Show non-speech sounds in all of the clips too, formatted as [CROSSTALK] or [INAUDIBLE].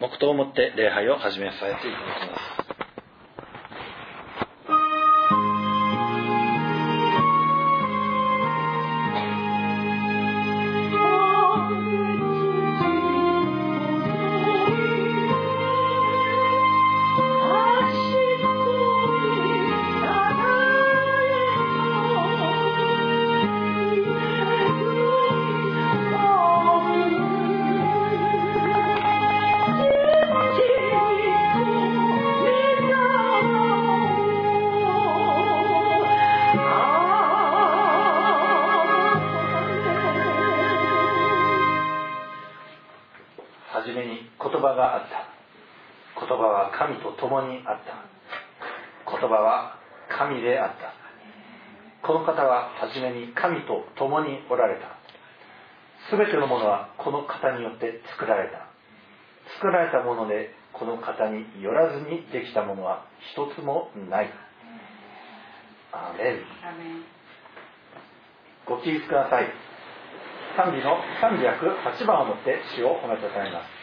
黙祷をもって礼拝を始めさせていただきます。って作られた。作られたものでこの方によらずにできたものは一つもない。アメン。ご起立ください。賛美の308番をもって主を褒めたたえます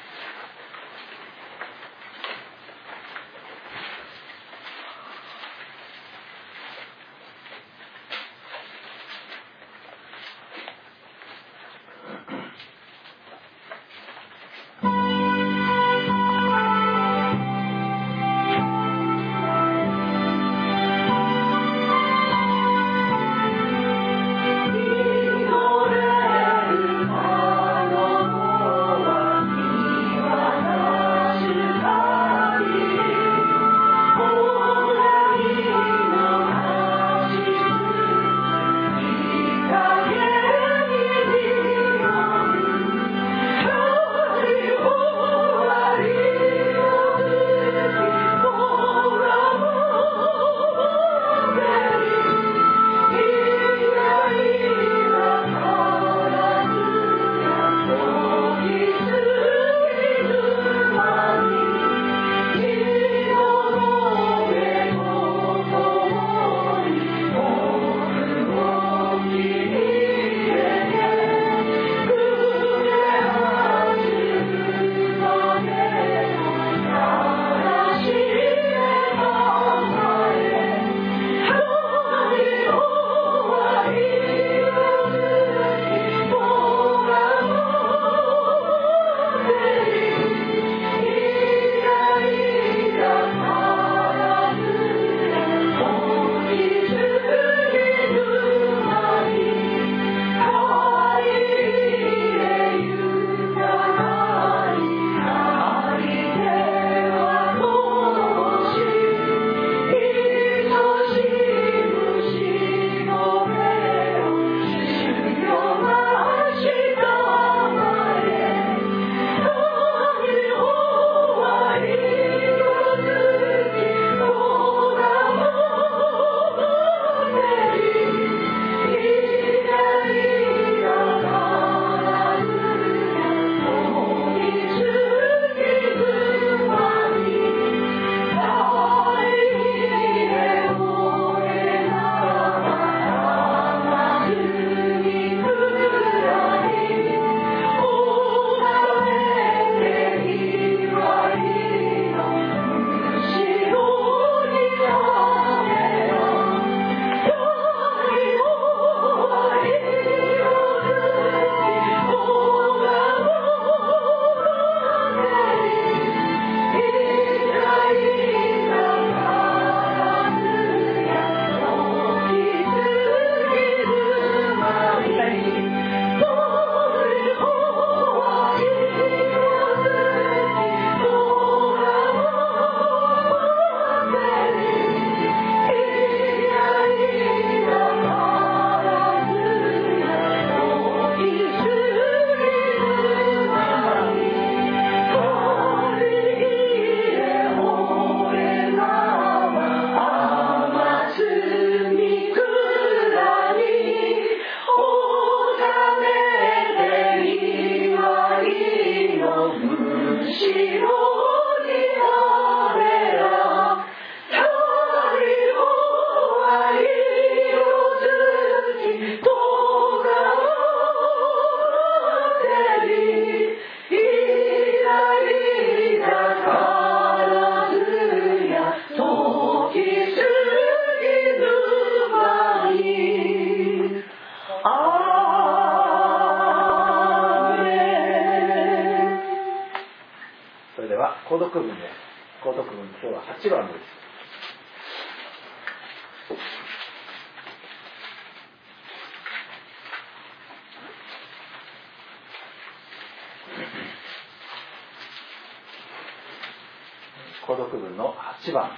8番。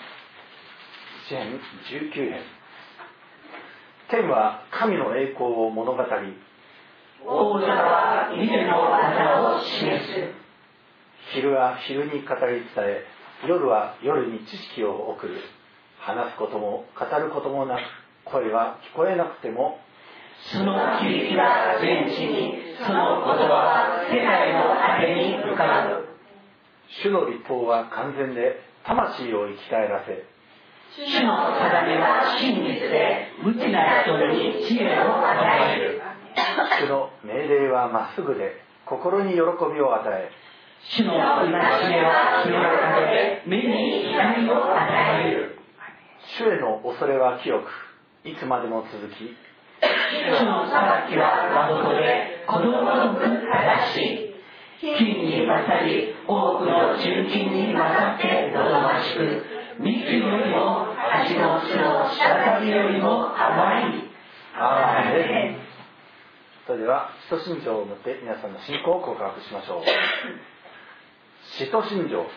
詩編19編天は神の栄光を物語り。大空は見ての技を示す。昼は昼に語り伝え夜は夜に知識を送る。話すことも語ることもなく声は聞こえなくても。その響きは全地にその言葉は世界の果てに浮かぶ。主の立法は完全で魂を生き返らせ。主の定めは真実で無知な人に知恵を与える。主の命令はまっすぐで心に喜びを与え。主の戒めは清らかで目に怒りを与える。主への恐れは清くいつまでも続き。主の裁きは誠で子供のく正しい。金に勝り多くの純金に勝ってどろましく蜜よりも味の酢の滴りよりも甘いアーメン。それでは使徒信条をもって皆さんの信仰を告白しましょう。使徒信条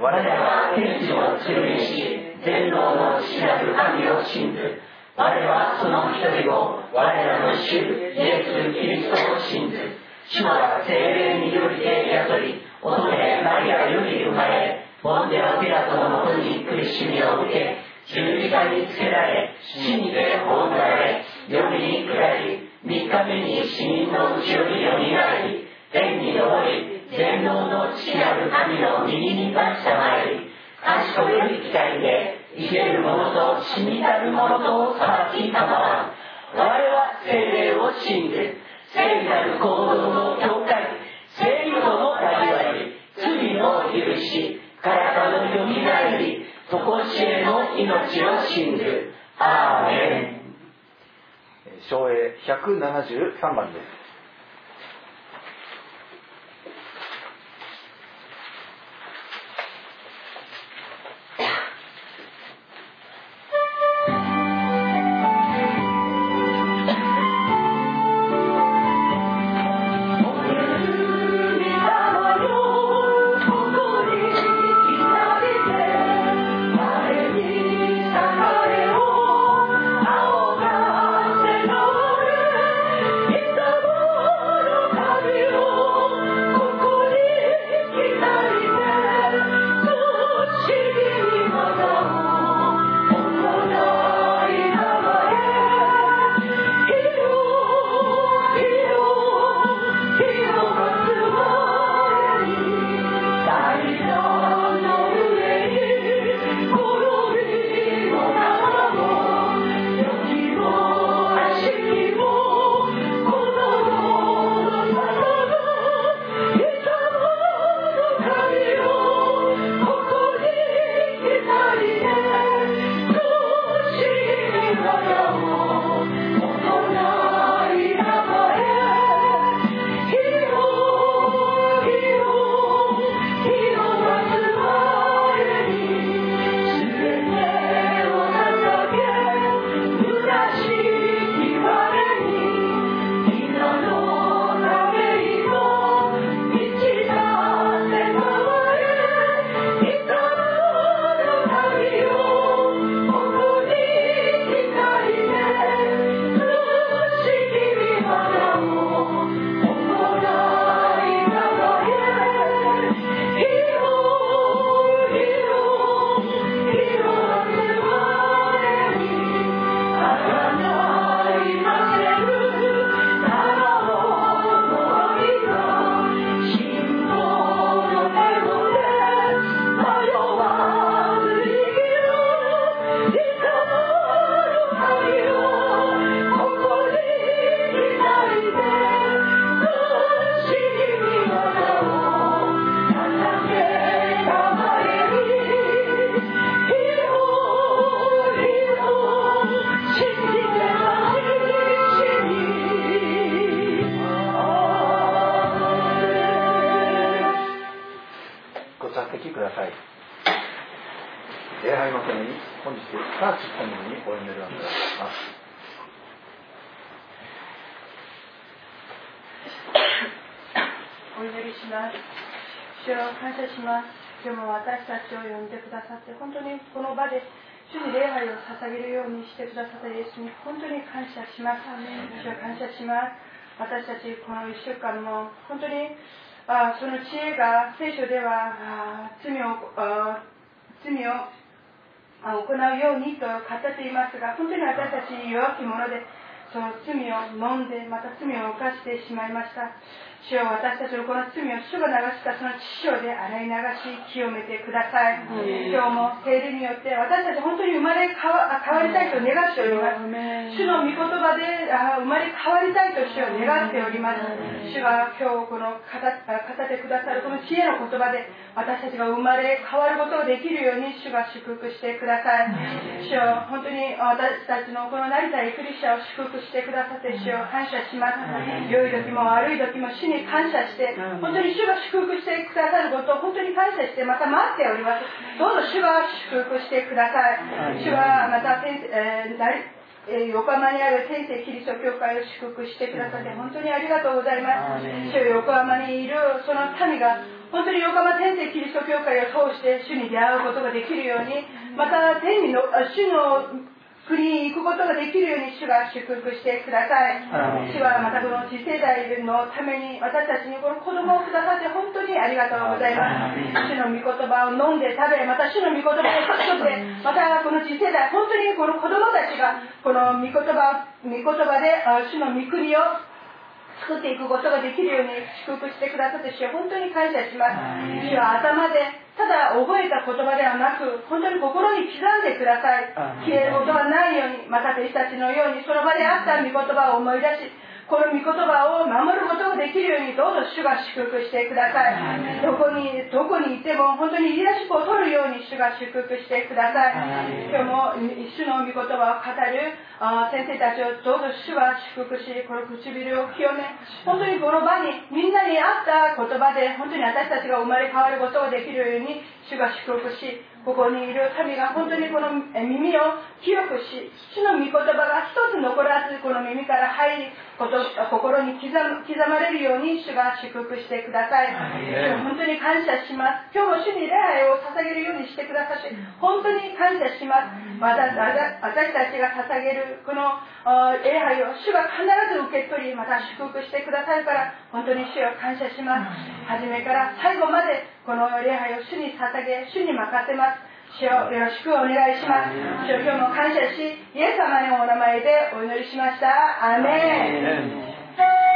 我らは天地を強いし全能の父なる神を信ず我はその一人を我らの主イエス・キリストを信ず主は精霊によりて宿り乙女マリアより生まれモンデオピラトのもとに苦しみを受け十字架につけられ死にて葬られ読みに下り三日目に死人のうちよりよみがえり天に昇り全能の父なる神の右に立ちたまえり賢より期待で生ける者と死にたる者とを裁きたまわん。我は精霊を信じる聖なる行動の境界聖との交わり罪の許し体のよみがえり常しえの命を信ずアーメン。昭栄173番です「私を呼んでくださって本当にこの場で主に礼拝を捧げるようにしてくださったイエスに本当に感謝します。主は感謝します。私たちこの1週間も本当にあその知恵が聖書ではあ罪をあ罪を行うようにと語っていますが本当に私たち弱き者でその罪を飲んでまた罪を犯してしまいました主よ私たちのこの罪を主が流したその血潮で洗い流し清めてください、今日も聖霊によって私たち本当に生まれ変わ変わりたいと願っております。主の御言葉であ生まれ変わりたいと主を願っております。主が今日この語語ってくださるこの知恵の言葉で私たちが生まれ変わることができるように主が祝福してください。主よ本当に私たちのこの成田エクリシャを祝福してくださって主を感謝します。良い時も悪い時も主にに感謝して、本当に主が祝福してくださることを本当に感謝して、また待っております。どうぞ主が祝福してください。主はまた、えーえー、横浜にある天聖キリスト教会を祝福してくださって本当にありがとうございます。主横浜にいるその民が本当に横浜天聖キリスト教会を通して主に出会うことができるようにまた天にの主の国に行くことができるように主が祝福してください。主はまたこの次世代のために私たちにこの子供をくださって本当にありがとうございます。主の御言葉を飲んで食べ、また主の御言葉を勝ち取って、またこの次世代、本当にこの子供たちがこの御言葉御言葉で主の御国を作っていくことができるように祝福してくださって主は本当に感謝します。主は頭でただ覚えた言葉ではなく、本当に心に刻んでください。消えることはないように、また弟子たちのようにその場であった御言葉を思い出し、この御言葉を守ることができるようにどうぞ主が祝福してください。どこに、どこにいても本当にリーダーシップを取るように主が祝福してください。今日も主の御言葉を語る先生たちをどうぞ主が祝福し、この唇を清め、本当にこの場にみんなに合った言葉で本当に私たちが生まれ変わることができるように主が祝福し、ここにいる神が本当にこの耳を清くし、主の御言葉が一つ残らずこの耳から入り、心に刻刻まれるように主が祝福してください。本当に感謝します。今日も主に礼拝を捧げるようにしてくださって、本当に感謝します。また私たちが捧げるこの礼拝を主が必ず受け取り、また祝福してくださるから、本当に主を感謝します。初めから最後までこの礼拝を主に捧げ、主に任せます。主をよろしくお願いします。主を今日も感謝し、イエス様のお名前でお祈りしました。アメン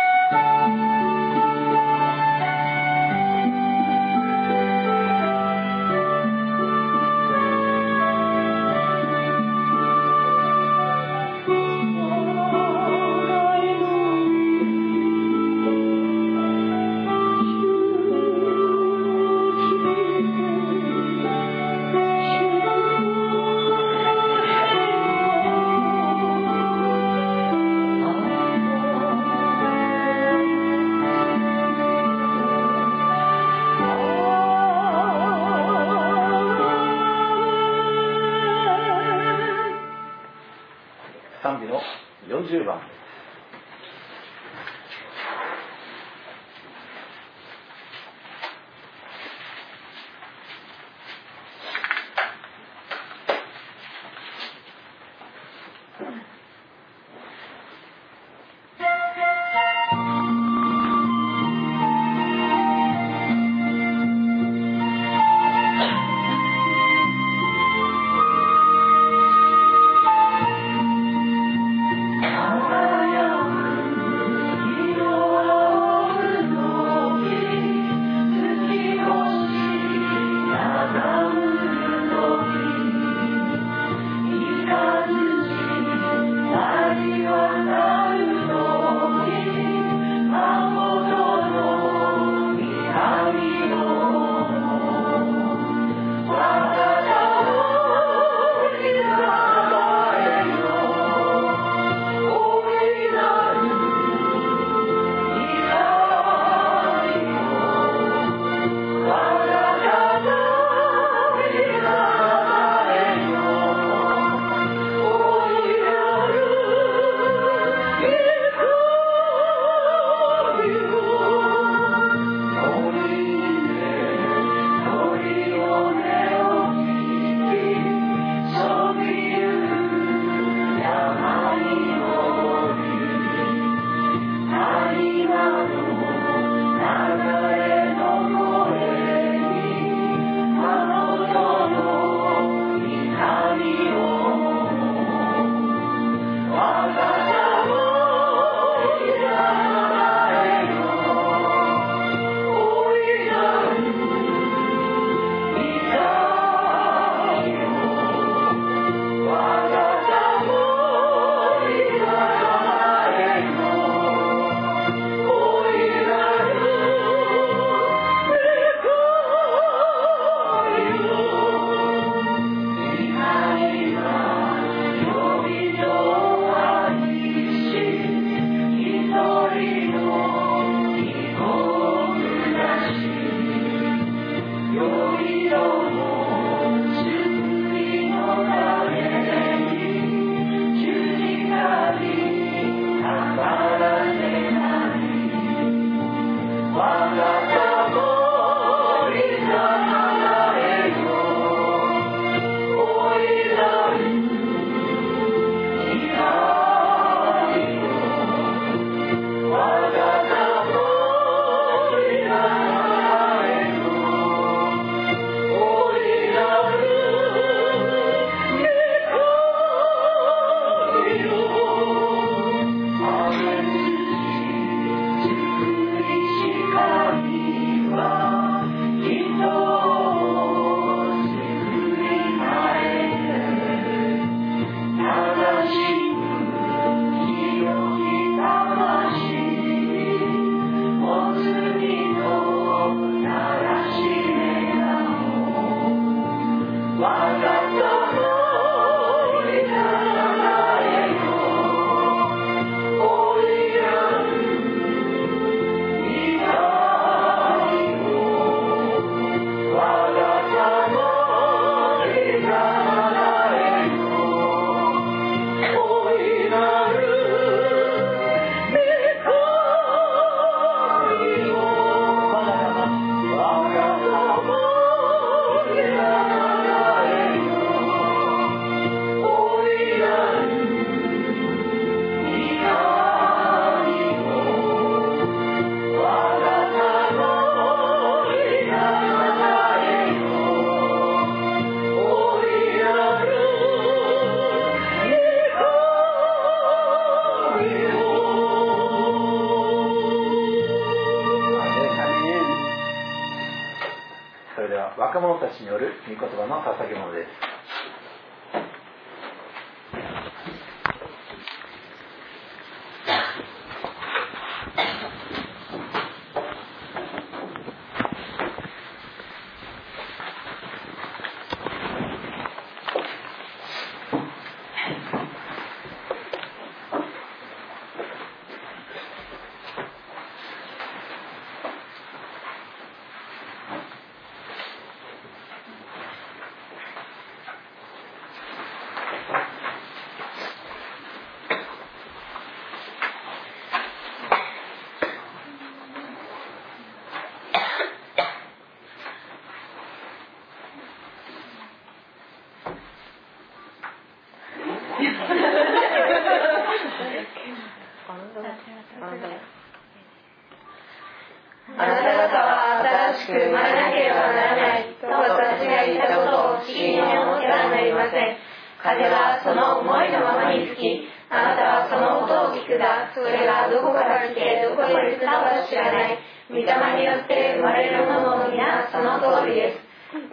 皆その通りです。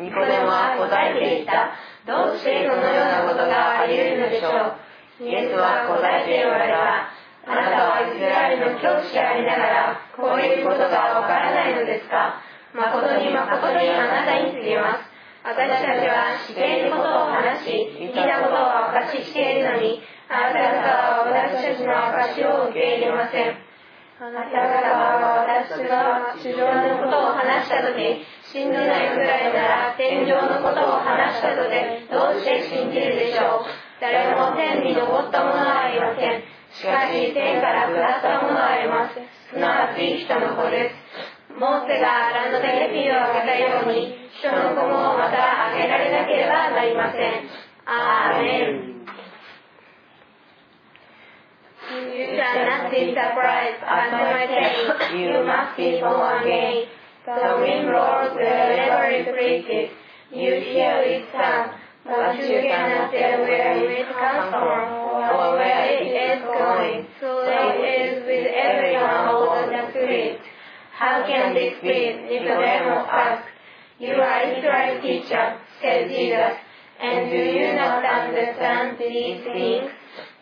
ニコデモは答えていった。どうしてこのようなことがあり得るのでしょう。イエスは答えておられた。あなたはイスラエルの教師でありながら、こういうことがわからないのですか。誠に誠にあなたに告げます。私たちは知っていることを話し、聞いたことを証ししているのに、あなた方は私たちの証しを受け入れません。あなた方は私が地上のことを話したとき、信じないくらいなら天上のことを話したとで、どうして信じるでしょう誰も天に昇ったものはありません。しかし天から下ったものはあります。すなわち人の子です。モーセがランドでレピをあげたように、人の子もまたあげられなければなりません。アーメン。You shall not be surprised at my saying, You must be born again. The wind roars wherever it pleases. You hear its sound, but you cannot tell where it comes from or where it is going. So it is with everyone who does it. How can this be? Nicodemus asked. You are Israel's teacher, said Jesus, and do you not understand these things?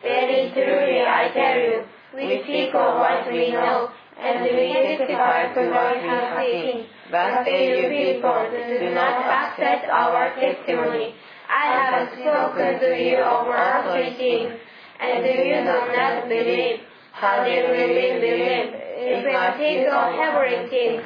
Very truly I tell you, we speak of what we know, and we testify to what we have seen. But you people do not accept our testimony. I have spoken to you of earthly things, and you do not believe? How did we believe? If I think of heavenly things,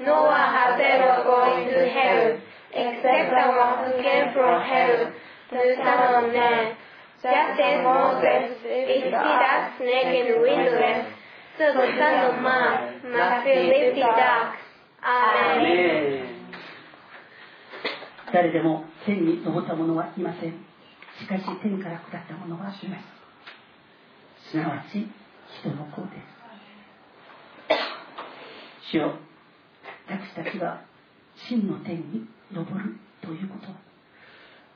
no one has ever gone to heaven, except the one who came from heaven, the Son of Man. Just as Moses lifted that snake in the wilderness, so the Son of Man must be lifted up. Amen. 誰でも天に昇った者はいませんしかし天から下った者はいますすなわち人の子です主よ私たちが真の天に昇るということ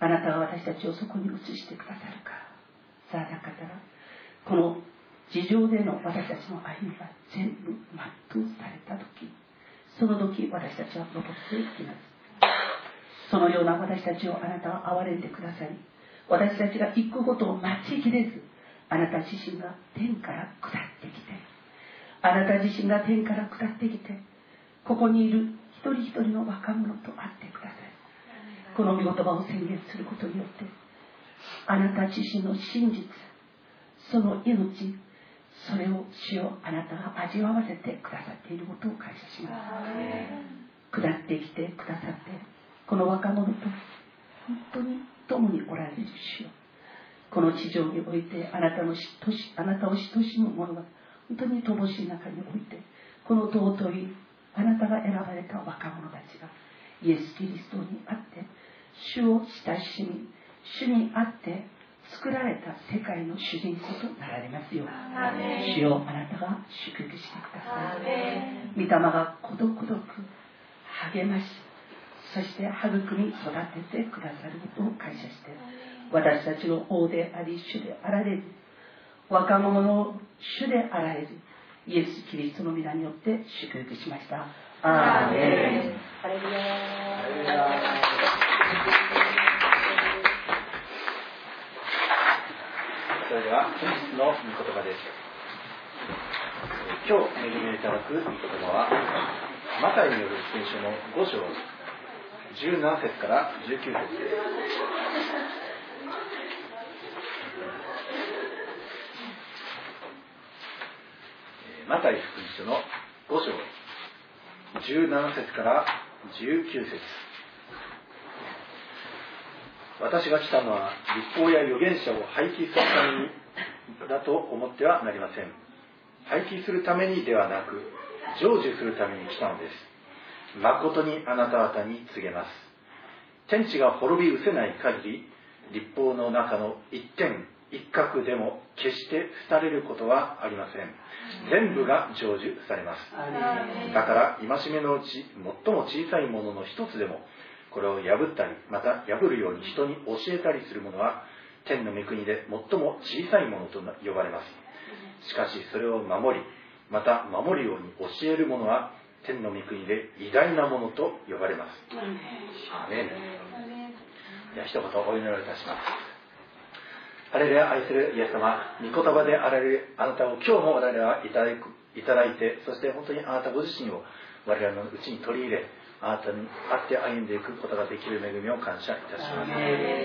あなたが私たちをそこに移してくださるか。さあだからこの地上での私たちの歩みが全部全うされた時。その時私たちは登っていきます。そのような私たちをあなたは憐れんでくださり私たちが行くことを待ちきれずあなた自身が天から下ってきて。あなた自身が天から下ってきてここにいる一人一人の若者と会ってください。この御言葉を宣言することによってあなた自身の真実その命それを主をあなたが味わわせてくださっていることを感謝します。下ってきてくださってこの若者と本当に共におられる主よ。この地上においてあなたのしとしあなたを親しむ者が本当に乏しい中においてこの尊いあなたが選ばれた若者たちがイエス・キリストにあって主を親しみ主にあって作られた世界の主人公となられますよう主よあなたが祝福してください。御霊が孤独孤独励ましそして育み育ててくださることを感謝して私たちの王であり主であられる若者の主であられるイエス・キリストの皆によって祝福しました。アー。メンそれでは本日の御言葉です。今日恵みをいただく御言葉はマタイによる聖書の五章17節から19節です。マタイ福音書の5章17節から19節私が来たのは立法や預言者を廃棄するためにだと思ってはなりません。廃棄するためにではなく成就するために来たのです。誠にあなた方に告げます。天地が滅び失せない限り立法の中の一点一角でも決して廃れることはありません。全部が成就されます。だから戒めのうち最も小さいものの一つでもこれを破ったりまた破るように人に教えたりするものは天の御国で最も小さいものと呼ばれます。しかしそれを守りまた守るように教えるものは天の御国で偉大なものと呼ばれます。アメン。では一言お祈りをいたします。あれで愛するイエス様、御言葉であられるあなたを今日も我々はいただいて、そして本当にあなたご自身を我々のうちに取り入れ、あなたに会って歩んでいくことができる恵みを感謝いたします。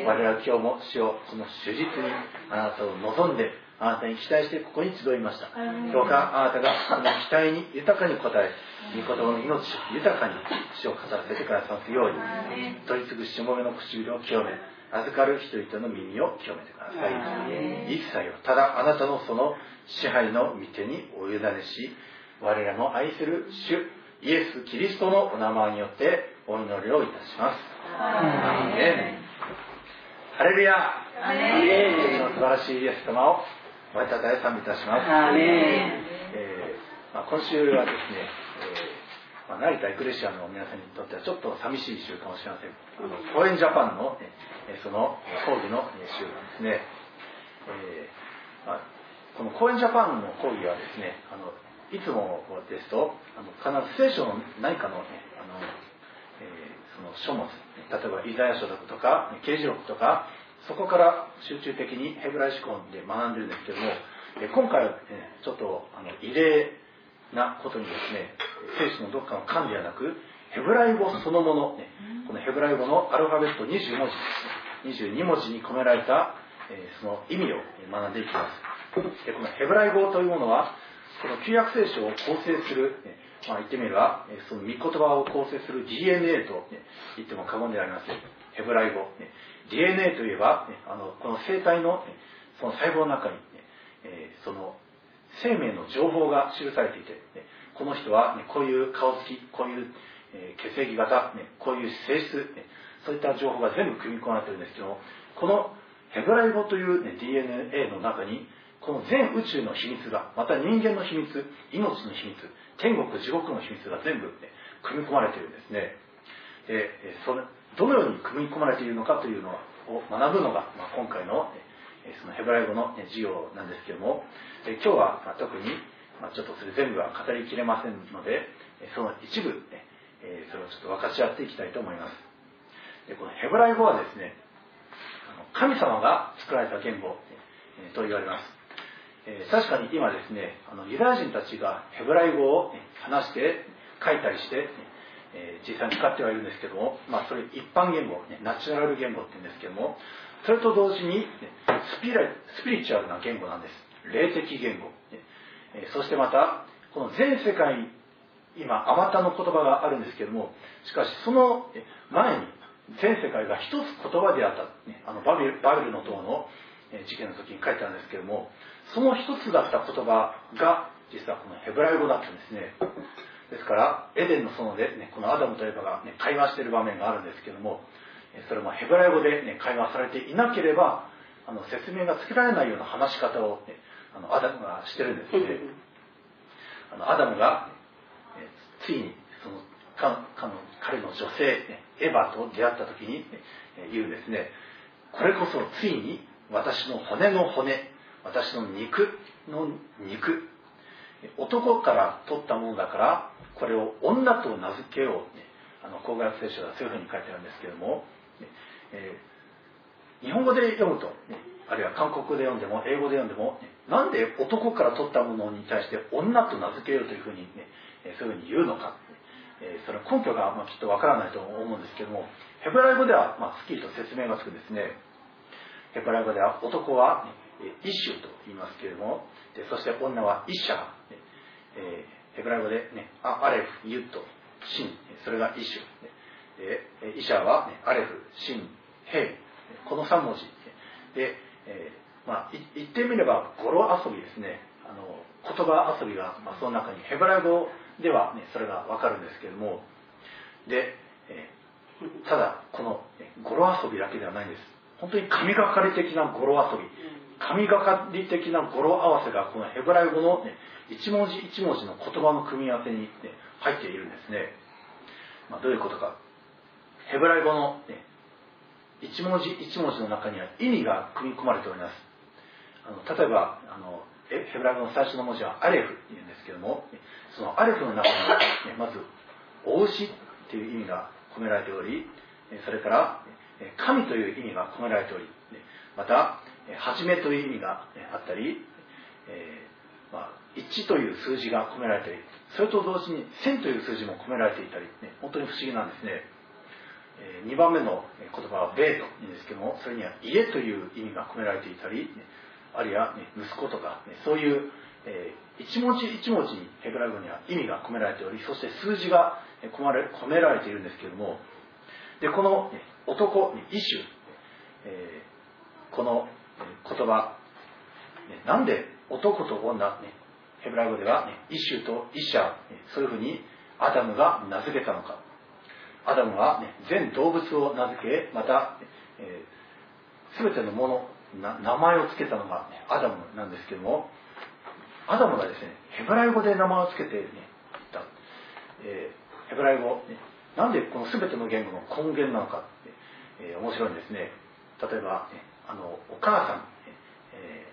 我々は今日も死をこの手実にあなたを望んで、あなたに期待してここに集いました。どうかあなたがその期待に豊かに応え、御言葉の命豊かに死を語らせてくださすように、取り次ぐしもべの唇を清め、預かる人々の耳を清めてください。一切をただあなたのその支配の御手にお委ねし我らの愛する主イエス・キリストのお名前によってお祈りをいたします。アハレルヤ。の素晴らしいイエス様をお会いたたえ賛美いたします、えーまあ、今週はですね、えーまあ、成田エクレシアの皆さんにとってはちょっと寂しい週かもしれません。あの公演ジャパンの、ね、その講義の週なんですね、えーまあ、この公演ジャパンの講義はですねあのいつもですとあの必ず聖書の何かの,、ねあのえー、その書物例えばイザヤ書だとか刑事録とかそこから集中的にヘブライ思考で学んでるんですけども今回は、ね、ちょっとあの異例なことにですね聖書のどっかの漢ではなくヘブライ語そのもの、ね、このヘブライ語のアルファベット20文字22文字に込められた、えー、その意味を学んでいきます。でこのヘブライ語というものはこの旧約聖書を構成する、まあ、言ってみればその御言葉を構成する DNA と、言っても過言ではありません。ヘブライ語、DNA といえば、あのこの生体のその細胞の中に、え、その生命の情報が記されていて、この人は、ね、こういう顔つきこういう、え、血液型、ね、こういう性質、ね、そういった情報が全部組み込まれてるんですけどもこのヘブライ語という、ね、DNA の中にこの全宇宙の秘密がまた人間の秘密命の秘密天国地獄の秘密が全部、ね、組み込まれているんですね。でそれどのように組み込まれているのかというのを学ぶのが、まあ、今回の、そのヘブライ語の、授業なんですけども今日は、ま特に、まちょっとそれ全部は語りきれませんのでその一部、ね、それをちょっと分かち合っていきたいと思います。でこのヘブライ語はですね神様が作られた言語、と言われます、え確かに今ですねあのユダヤ人たちがヘブライ語を、話して書いたりして、え実際に使ってはいるんですけども、まあ、それ一般言語、ナチュラル言語っていうんですけどもそれと同時に、ね、スピリチュアルな言語なんです。霊的言語。そしてまたこの全世界に今あまたの言葉があるんですけどもしかしその前に全世界が一つ言葉であった、あのバビルバビルの塔の事件の時に書いてあるんですけどもその一つだった言葉が実はこのヘブライ語だったんですね。ですからエデンの園で、ね、このアダムとエバが、ね、会話している場面があるんですけどもそれもヘブライ語で、ね、会話されていなければあの説明がつけられないような話し方を、ね、あのアダムがしてるんですね。[LAUGHS] あのアダムが、えついにそのかかの彼の女性エヴァと出会った時に、え言うんですね。これこそついに私の骨の骨私の肉の肉。男から取ったものだからこれを女と名付けよう、あの高学聖書はそういうふうに書いてあるんですけども、えー、日本語で読むと、あるいは韓国で読んでも英語で読んでもなんで男から取ったものに対して女と名付けようというふうにねそういうふうに言うのか。えその根拠がまあきっとわからないと思うんですけども。ヘブライ語ではまあすっきりと説明がつくんですね。ヘブライ語では男は、ね、イシュと言いますけれどもでそして女はイシャ、えー、ヘブライ語で、ね、アレフ、ユット、シンそれがイシュでイシャは、ね、アレフ、シン、ヘイ。この3文字。で、えー、まあ、言ってみれば語呂遊びですね。あの言葉遊びが、まあ、その中にヘブライ語では、ね、それがわかるんですけれども。で、えー、ただこの語呂遊びだけではないんです。本当に神がかり的な語呂遊び。神がかり的な語呂合わせがこのヘブライ語の、ね、一文字一文字の言葉の組み合わせに、ね、入っているんですね、まあ、どういうことか。ヘブライ語の、ね、一文字一文字の中には意味が組み込まれております。あの例えばあのヘブライ語の最初の文字はアレフっていうんですけどもそのアレフの中に、ね、まず「お牛」っていう意味が込められておりそれから「神」という意味が込められておりまた「はじめ」という意味があったり、えー、まあ、1という数字が込められているそれと同時に1000という数字も込められていたり、ね、本当に不思議なんですね。え2番目の言葉は「ベイ」というんですけどもそれには「家」という意味が込められていたりあるいは、ね、息子とか、ね、そういう、えー、一文字一文字にヘブライ語には意味が込められておりそして数字が込め込められているんですけどもでこの、ね、男「イシュ」えー、この言葉、ね、なんで男と女、ね、ヘブライ語では、ね、イシュとイシャ、ね、そういうふうにアダムが名付けたのか。アダムは、ね、全動物を名付けまた、えー、全てのもの名前を付けたのが、ね、アダムなんですけどもアダムがですねヘブライ語で名前を付けてねた、えー、ヘブライ語、ね、なんでこの全ての言語の根源なのかって、えー、面白いんですね。例えば、ね、あのお母さん、え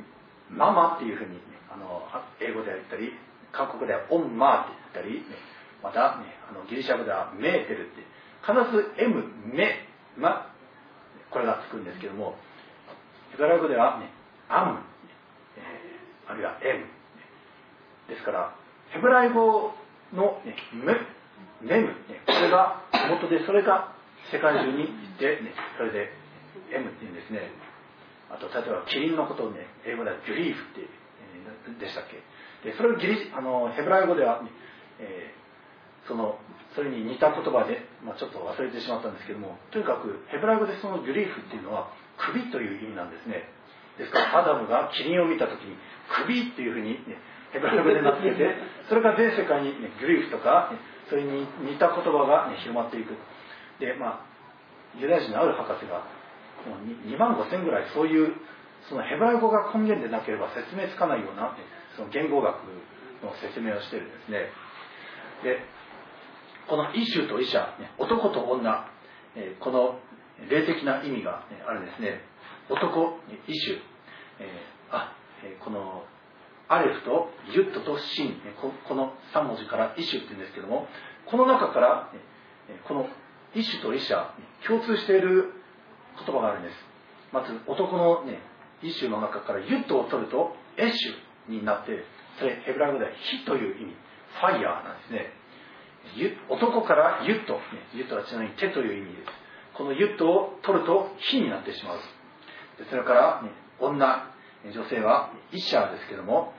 ー、ママっていうふうに、ね、あの英語で言ったり韓国ではオンマーって言ったり、ね、また、ね、あのギリシャ語ではメーテルって必ず M メマこれがつくんですけどもヘブライ語では、ね、アム、えー、あるいは M ですからヘブライ語の、ね、メメム、ね、これが元でそれが世界中に行って、ね、それで M っていうんですねあと例えばキリンのことをね英語ではグリーフって、え、でしたっけ？でそれをギリあのヘブライ語では、えーそのそれに似た言葉で、まあ、ちょっと忘れてしまったんですけどもとにかくヘブライ語でそのギュリーフっていうのは首という意味なんですね。ですからアダムがキリンを見た時に首っていうふうに、ね、ヘブライ語で名付けてそれが全世界に、ね、ギュリーフとか、ね、それに似た言葉が、ね、広まっていく。でまあユダヤ人のある博士が 2, 万5千ぐらいそういうそのヘブライ語が根源でなければ説明つかないような、その言語学の説明をしてるんですねでこのイシュとイシャ、男と女、この霊的な意味があるんですね。男、イシュ、あ、このアレフとユットとシン、この3文字からイシュって言うんですけども、この中からこのイシュとイシャ、共通している言葉があるんです。まず男の、ね、イシュの中からユットを取るとエシュになって、それヘブライ語では火という意味、ファイヤーなんですね。男からユット、ユットはちなみに手という意味です。このユットを取ると火になってしまう。それから、ね、女、女性はイシャーですけども、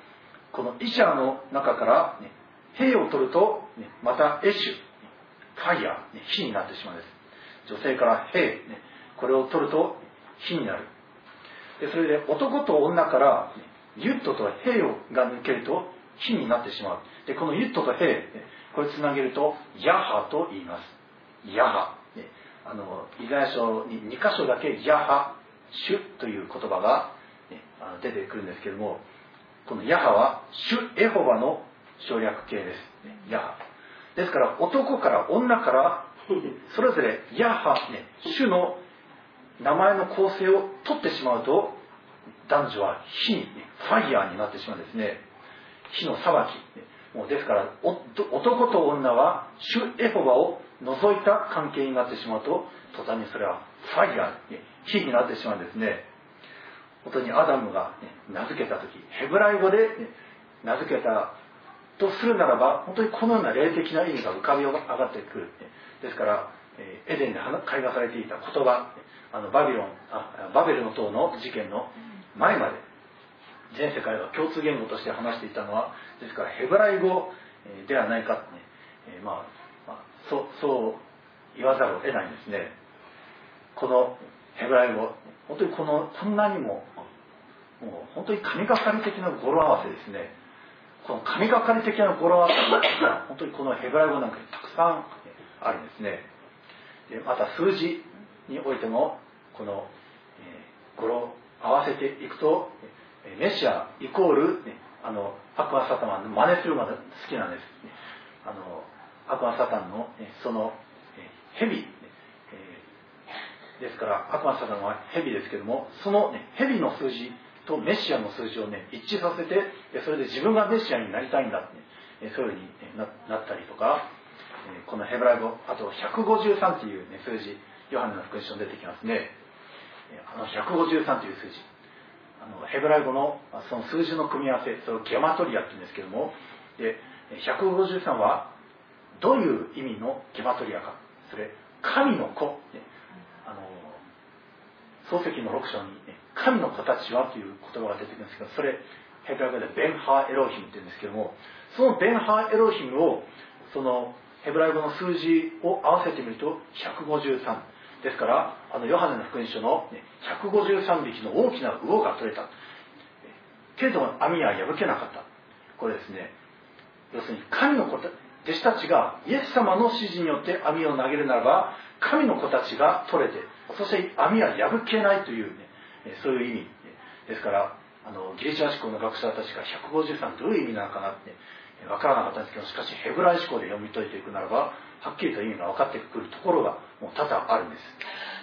このイシャーの中から、ね、兵を取ると、ね、またエシュ、ファイヤー、ね、火になってしまうんです。女性から兵、ね、これを取ると火になる。でそれで男と女から、ユットと兵が抜けると火になってしまう。で、このユットと兵、これつなげるとヤハと言いますヤハあのイザヤ書に2箇所だけヤハ主という言葉が、出てくるんですけどもこのヤハは主エホバの省略形です、ヤハですから男から女からそれぞれヤハ、ね、主の名前の構成を取ってしまうと男女は火に、ファイヤーになってしまうんですね。火の裁き。もうですから男と女は主エホバを除いた関係になってしまうと途端にそれはファイヤー火になってしまうんですね。本当にアダムが、名付けた時ヘブライ語で、名付けたとするならば本当にこのような霊的な意味が浮かび上がってくる、ですから、エデンで会話されていた言葉あのバビロンあバベルの塔の事件の前まで全世界が共通言語として話していたのはですからヘブライ語ではないかってね、えー、まあ、まあ、そうそう言わざるを得ないんですね。このヘブライ語本当にこのこんなにももう本当に神がかり的な語呂合わせですね。この神がかり的な語呂合わせが本当にこのヘブライ語なんかにたくさんあるんですね。でまた数字においてもこの、語呂合わせていくとメシアイコール、ね、あの悪魔サタンの真似するまで好きなんです、あの悪魔サタンの、ね、その、え蛇、え、ですから悪魔サタンは蛇ですけどもその、ね、蛇の数字とメシアの数字をね一致させてそれで自分がメシアになりたいんだって、そういうふうになったりとかこのヘブライ語あと153っていう、ね、数字ヨハネの福音書に出てきますね。あの153という数字。あのヘブライ語のその数字の組み合わせそれをギャマトリアって言うんですけどもで153はどういう意味のギャマトリアか。それ神の子、ね、あの漱石の6章に、ね、神の子たちはという言葉が出てくるんですけどそれヘブライ語でベンハーエロヒムって言うんですけどもそのベンハーエロヒムをそのヘブライ語の数字を合わせてみると153ですからあのヨハネの福音書の、153匹の大きな魚が取れた。けれども網は破けなかった。これですね要するに神の子弟子たちがイエス様の指示によって網を投げるならば神の子たちが取れてそして網は破けないという、ね、そういう意味ですからあのギリシャ思考の学者たちが153どういう意味なのかなって分からなかったんですけどしかしヘブライ思考で読み解いていくならばはっきりと意味が分かってくるところがもう多々あるんです。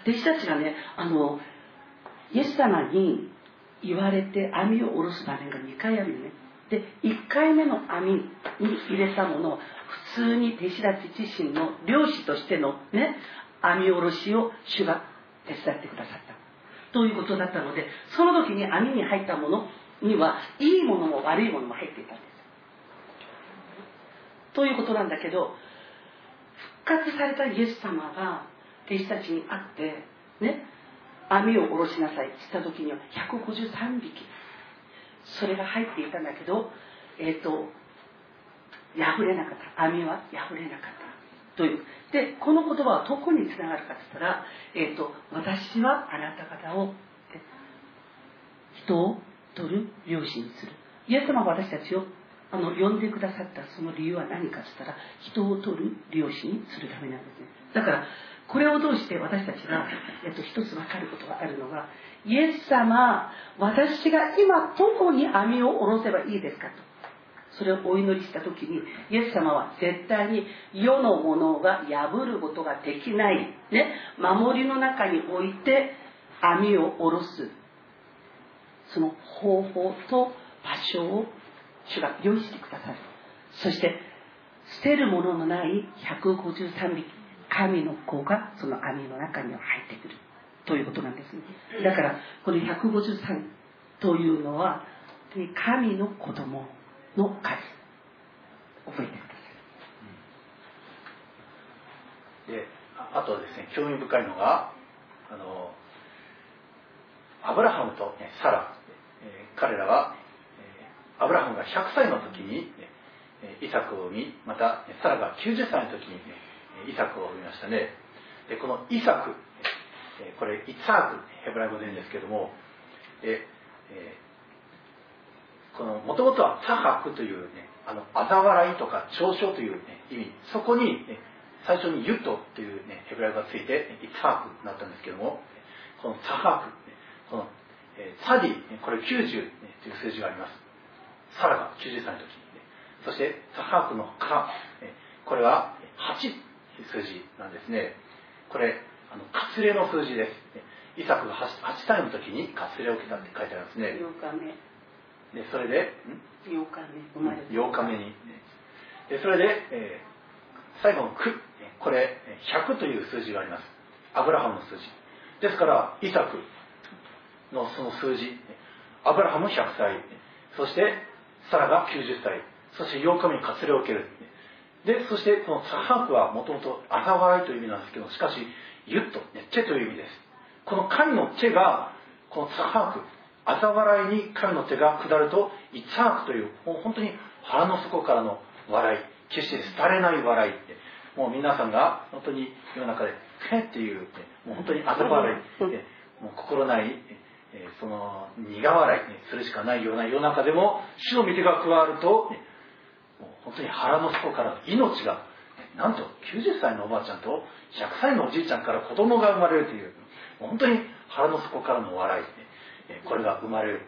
弟子たちがねあのイエス様に言われて網を下ろす場面が2回あるよね。で1回目の網に入れたものを普通に弟子たち自身の漁師としてのね網下ろしを主が手伝ってくださった。ということだったのでその時に網に入ったものにはいいものも悪いものも入っていたんです。ということなんだけど活されたイエス様が弟子たちに会ってね網を下ろしなさい。って言った時には153匹。それが入っていたんだけどえっ、ー、と破れなかった。網は破れなかった。という。でこの言葉はどこにつながるかって言ったら、えーと、私はあなた方を人を取る漁師にする。イエス様は私たちをあの呼んでくださったその理由は何かって言ったら人を取る漁師にするためなんですね。だからこれを通して私たちが、えっと、一つ分かることがあるのがイエス様私が今どこに網を下ろせばいいですかと。それをお祈りした時にイエス様は絶対に世のものが破ることができない、ね、守りの中に置いて網を下ろす。その方法と場所を主が用意してくださる。そして捨てるもののない153匹神の子がその網の中には入ってくる。ということなんですね。だからこの153というのは神の子供の数。覚えてください。であとですね興味深いのがあのアブラハムと、ね、サラ、えー、彼らはアブラハムが100歳の時に、イサクを産みまたサラが90歳の時に、イサクを産みましたね。でこのイサクこれイツァークヘブライ語で言うんですけどもえこのもともとはタハクというねあの嘲笑いとか嘲笑という、ね、意味。そこに、ね、最初にユットっていう、ね、ヘブライ語がついてイツァークになったんですけどもこのタハクこの、えサディこれ90、ね、という数字があります。サラが90歳の時そしてサハークの「か」これは8という数字なんですね。これあの割礼の数字です。イサクが 8, 8歳の時に割礼を受けたって書いてありますね。8日目。でそれで8日目。生まれ8日目にでそれで、えー、最後の「く」これ100という数字があります。アブラハムの数字。ですからイサクのその数字。アブラハム100歳。そしてサラが90歳。そして8日目に割礼を受けるでそしてこのツハークはもともと嘲笑いという意味なんですけどしかしユッと、ね、チェという意味です。この神の手がこのツハーク嘲笑いに神の手が下るとイツハークというもう本当に腹の底からの笑い決して廃れない笑いって。もう皆さんが本当に世の中で「へ」っていうもう本当に嘲笑いもう心ない、えその苦笑いにするしかないような世の中でも主の御手が加わると、もう本当に腹の底から命がなんと90歳のおばあちゃんと100歳のおじいちゃんから子供が生まれるという本当に腹の底からの笑い、これが生まれる。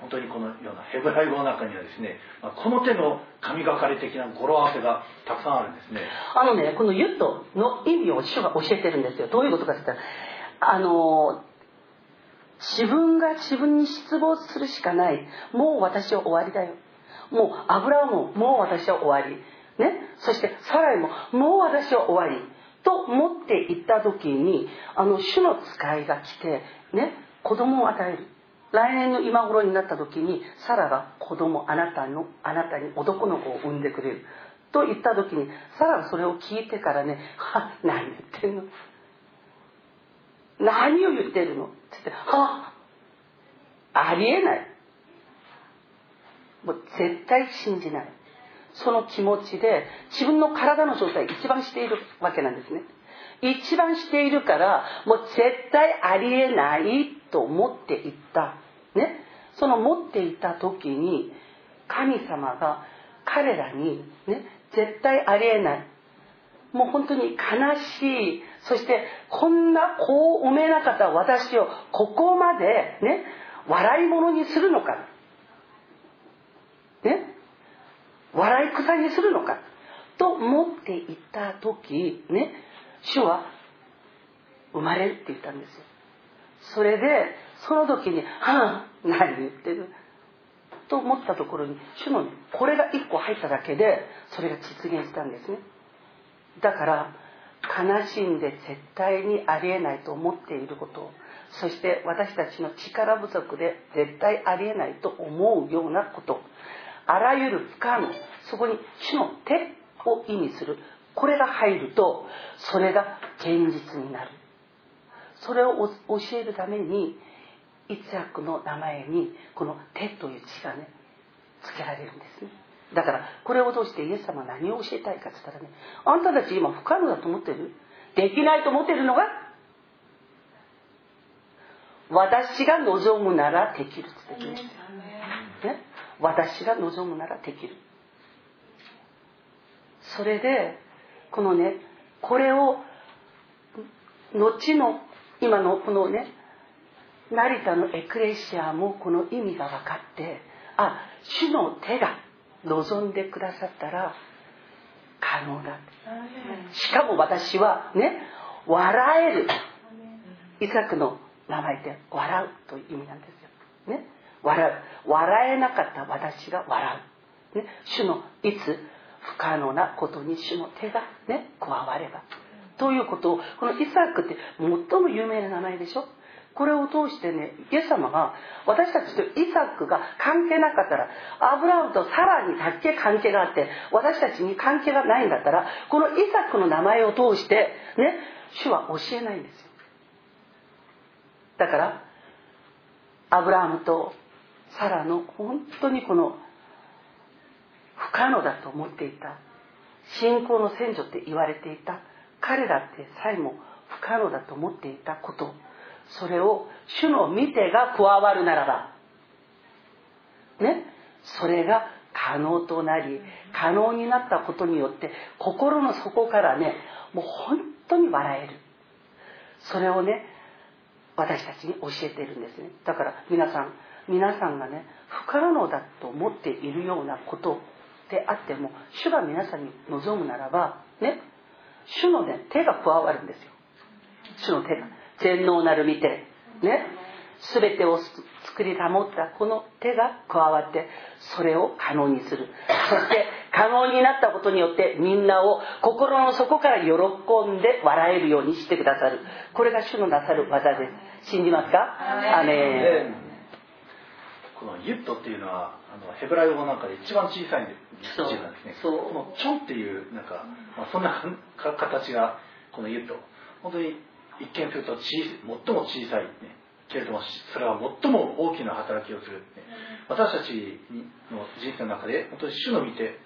本当にこのようなヘブライ語の中にはですねこの手の神がかり的な語呂合わせがたくさんあるんですね。あのねこのユットの意味を主が教えてるんですよ。どういうことかって言ったらあの自分が自分に失望するしかない。もう私は終わりだよ。もう油ももう私は終わり。ね？そしてサライももう私は終わり。と思っていった時にあの主の使いが来てね？子供を与える。来年の今頃になった時にサラが子供あなたのあなたに男の子を産んでくれる。と言った時にサラがそれを聞いてからね「は何言ってんの？何を言ってるの?」って言って「はありえない」もう絶対信じない。その気持ちで自分の体の状態一番しているわけなんですね。一番しているからもう絶対ありえないと思っていった。ね。その持っていた時に神様が彼らにね絶対ありえない。もう本当に悲しい。そしてこんな子を産めなかった私をここまでね笑い物にするのか。ね笑い草にするのか。と思っていた時ね主は生まれるって言ったんですよ。それでその時に「はあ何言ってる」と思ったところに主のこれが1個入っただけでそれが実現したんですね。だから悲しんで絶対にありえないと思っていること。そして私たちの力不足で絶対ありえないと思うようなこと。あらゆる不可能。そこに主の手を意味する。これが入るとそれが現実になる。それを教えるためにイツヤクの名前にこの「手」という字がね付けられるんですね。だからこれを通してイエス様は何を教えたいかって言ったらねあんたたち今不可能だと思ってる？できないと思ってるのが？私が望むならできるって言ってるんですよ、ね、私が望むならできる。それでこのねこれを後の今のこのね成田のエクレシアもこの意味が分かってあ主の手が望んでくださったら可能だ。しかも私はね笑える。イサクの名前って笑うという意味なんですよ、ね、笑う。笑えなかった私が笑う、ね、主のいつ不可能なことに主の手がね加われば。ということをこのイサクって最も有名な名前でしょこれを通してねイエス様が私たちとイサクが関係なかったらアブラハムとさらにだけ関係があって私たちに関係がないんだったらこのイサクの名前を通してね主は教えないんですよ。だからアブラハムとサラの本当にこの不可能だと思っていた。信仰の先祖って言われていた。彼らってさえも不可能だと思っていたこと。それを主の見てが加わるならば。ね？それが可能となり可能になったことによって心の底からねもう本当に笑える。それをね私たちに教えているんですね。だから皆さん皆さんがね不可能だと思っているようなことであっても主が皆さんに望むならばね？主のね手が加わるんですよ。主の手が。全能なる見てね全てを作り保ったこの手が加わってそれを可能にする。そして可能になったことによってみんなを心の底から喜んで笑えるようにしてくださる。これが主のなさる技です。信じますか？アメン。このユットっていうのはあのヘブライ語の中で一番小さい字なんですね。そう。このチョンっていうなんか、まあ、そんなか形がこのユット。本当に一見すると小最も小さい、ね、けれどもそれは最も大きな働きをする、ね、私たちの人生の中で本当に主の見て、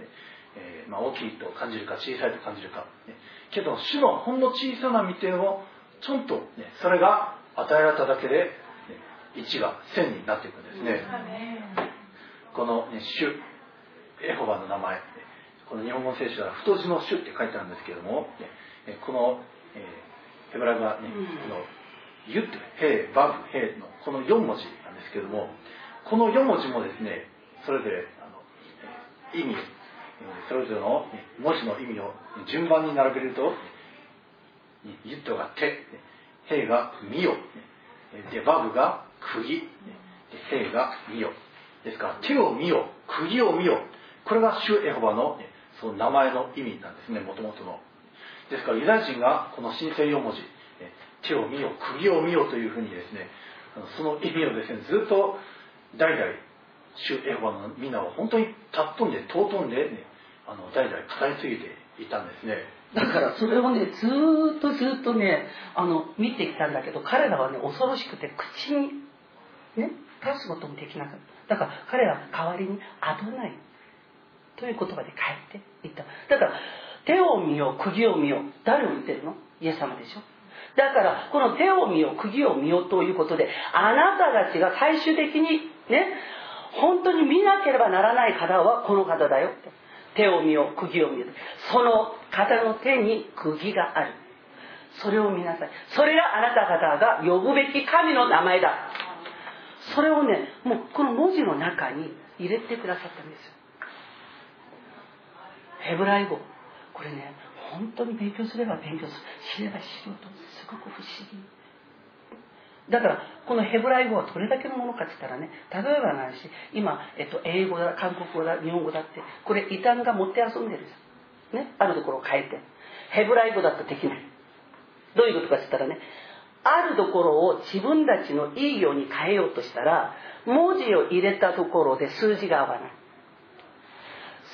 えー、まあ、大きいと感じるか小さいと感じるか、ね、けど主のほんの小さな御手をちょんと、ね、それが与えられただけで1が1000になっていくんですね、この、ね、主エホバの名前この日本語聖書は太字の主って書いてあるんですけどもこの、えー、ヘブラ語はね、このユッ、ヘイ、バブ、ヘイのこの4文字なんですけどもこの4文字もですねそれぞれあの意味それぞれの文字の意味を順番に並べるとユットが手ヘイがミヨでバブが釘生が見よ。ですから手を見よ釘を見よ。これが主エホバのその名前の意味なんですねもともとの。ですからユダヤ人がこの神聖4文字手を見よ釘を見よというふうにですねその意味をですねずっと代々主エホバの皆を本当に尊んで尊んで、ね、あの代々語り継いでいたんですねだからそれをねずっとずっとねあの見てきたんだけど彼らはね恐ろしくて口にね、立つこともできなかった。だから彼らは代わりに危ないという言葉で帰っていった。だから手を見よ、釘を見よ。誰を見てるの？イエス様でしょ。だからこの手を見よ、釘を見よということで、あなたたちが最終的にね、本当に見なければならない方はこの方だよ。手を見よ、釘を見よ。その方の手に釘がある。それを見なさい。それがあなた方が呼ぶべき神の名前だ。それをねもうこの文字の中に入れてくださったんですよヘブライ語これね本当に勉強すれば勉強する知れば知るとすごく不思議。だからこのヘブライ語はどれだけのものかって言ったらね例えばの話今、えっと、英語だ韓国語だ日本語だってこれ異端が持って遊んでるんですね？あるところを変えて。ヘブライ語だとできない。どういうことかって言ったらねあるところを自分たちのいいように変えようとしたら文字を入れたところで数字が合わない。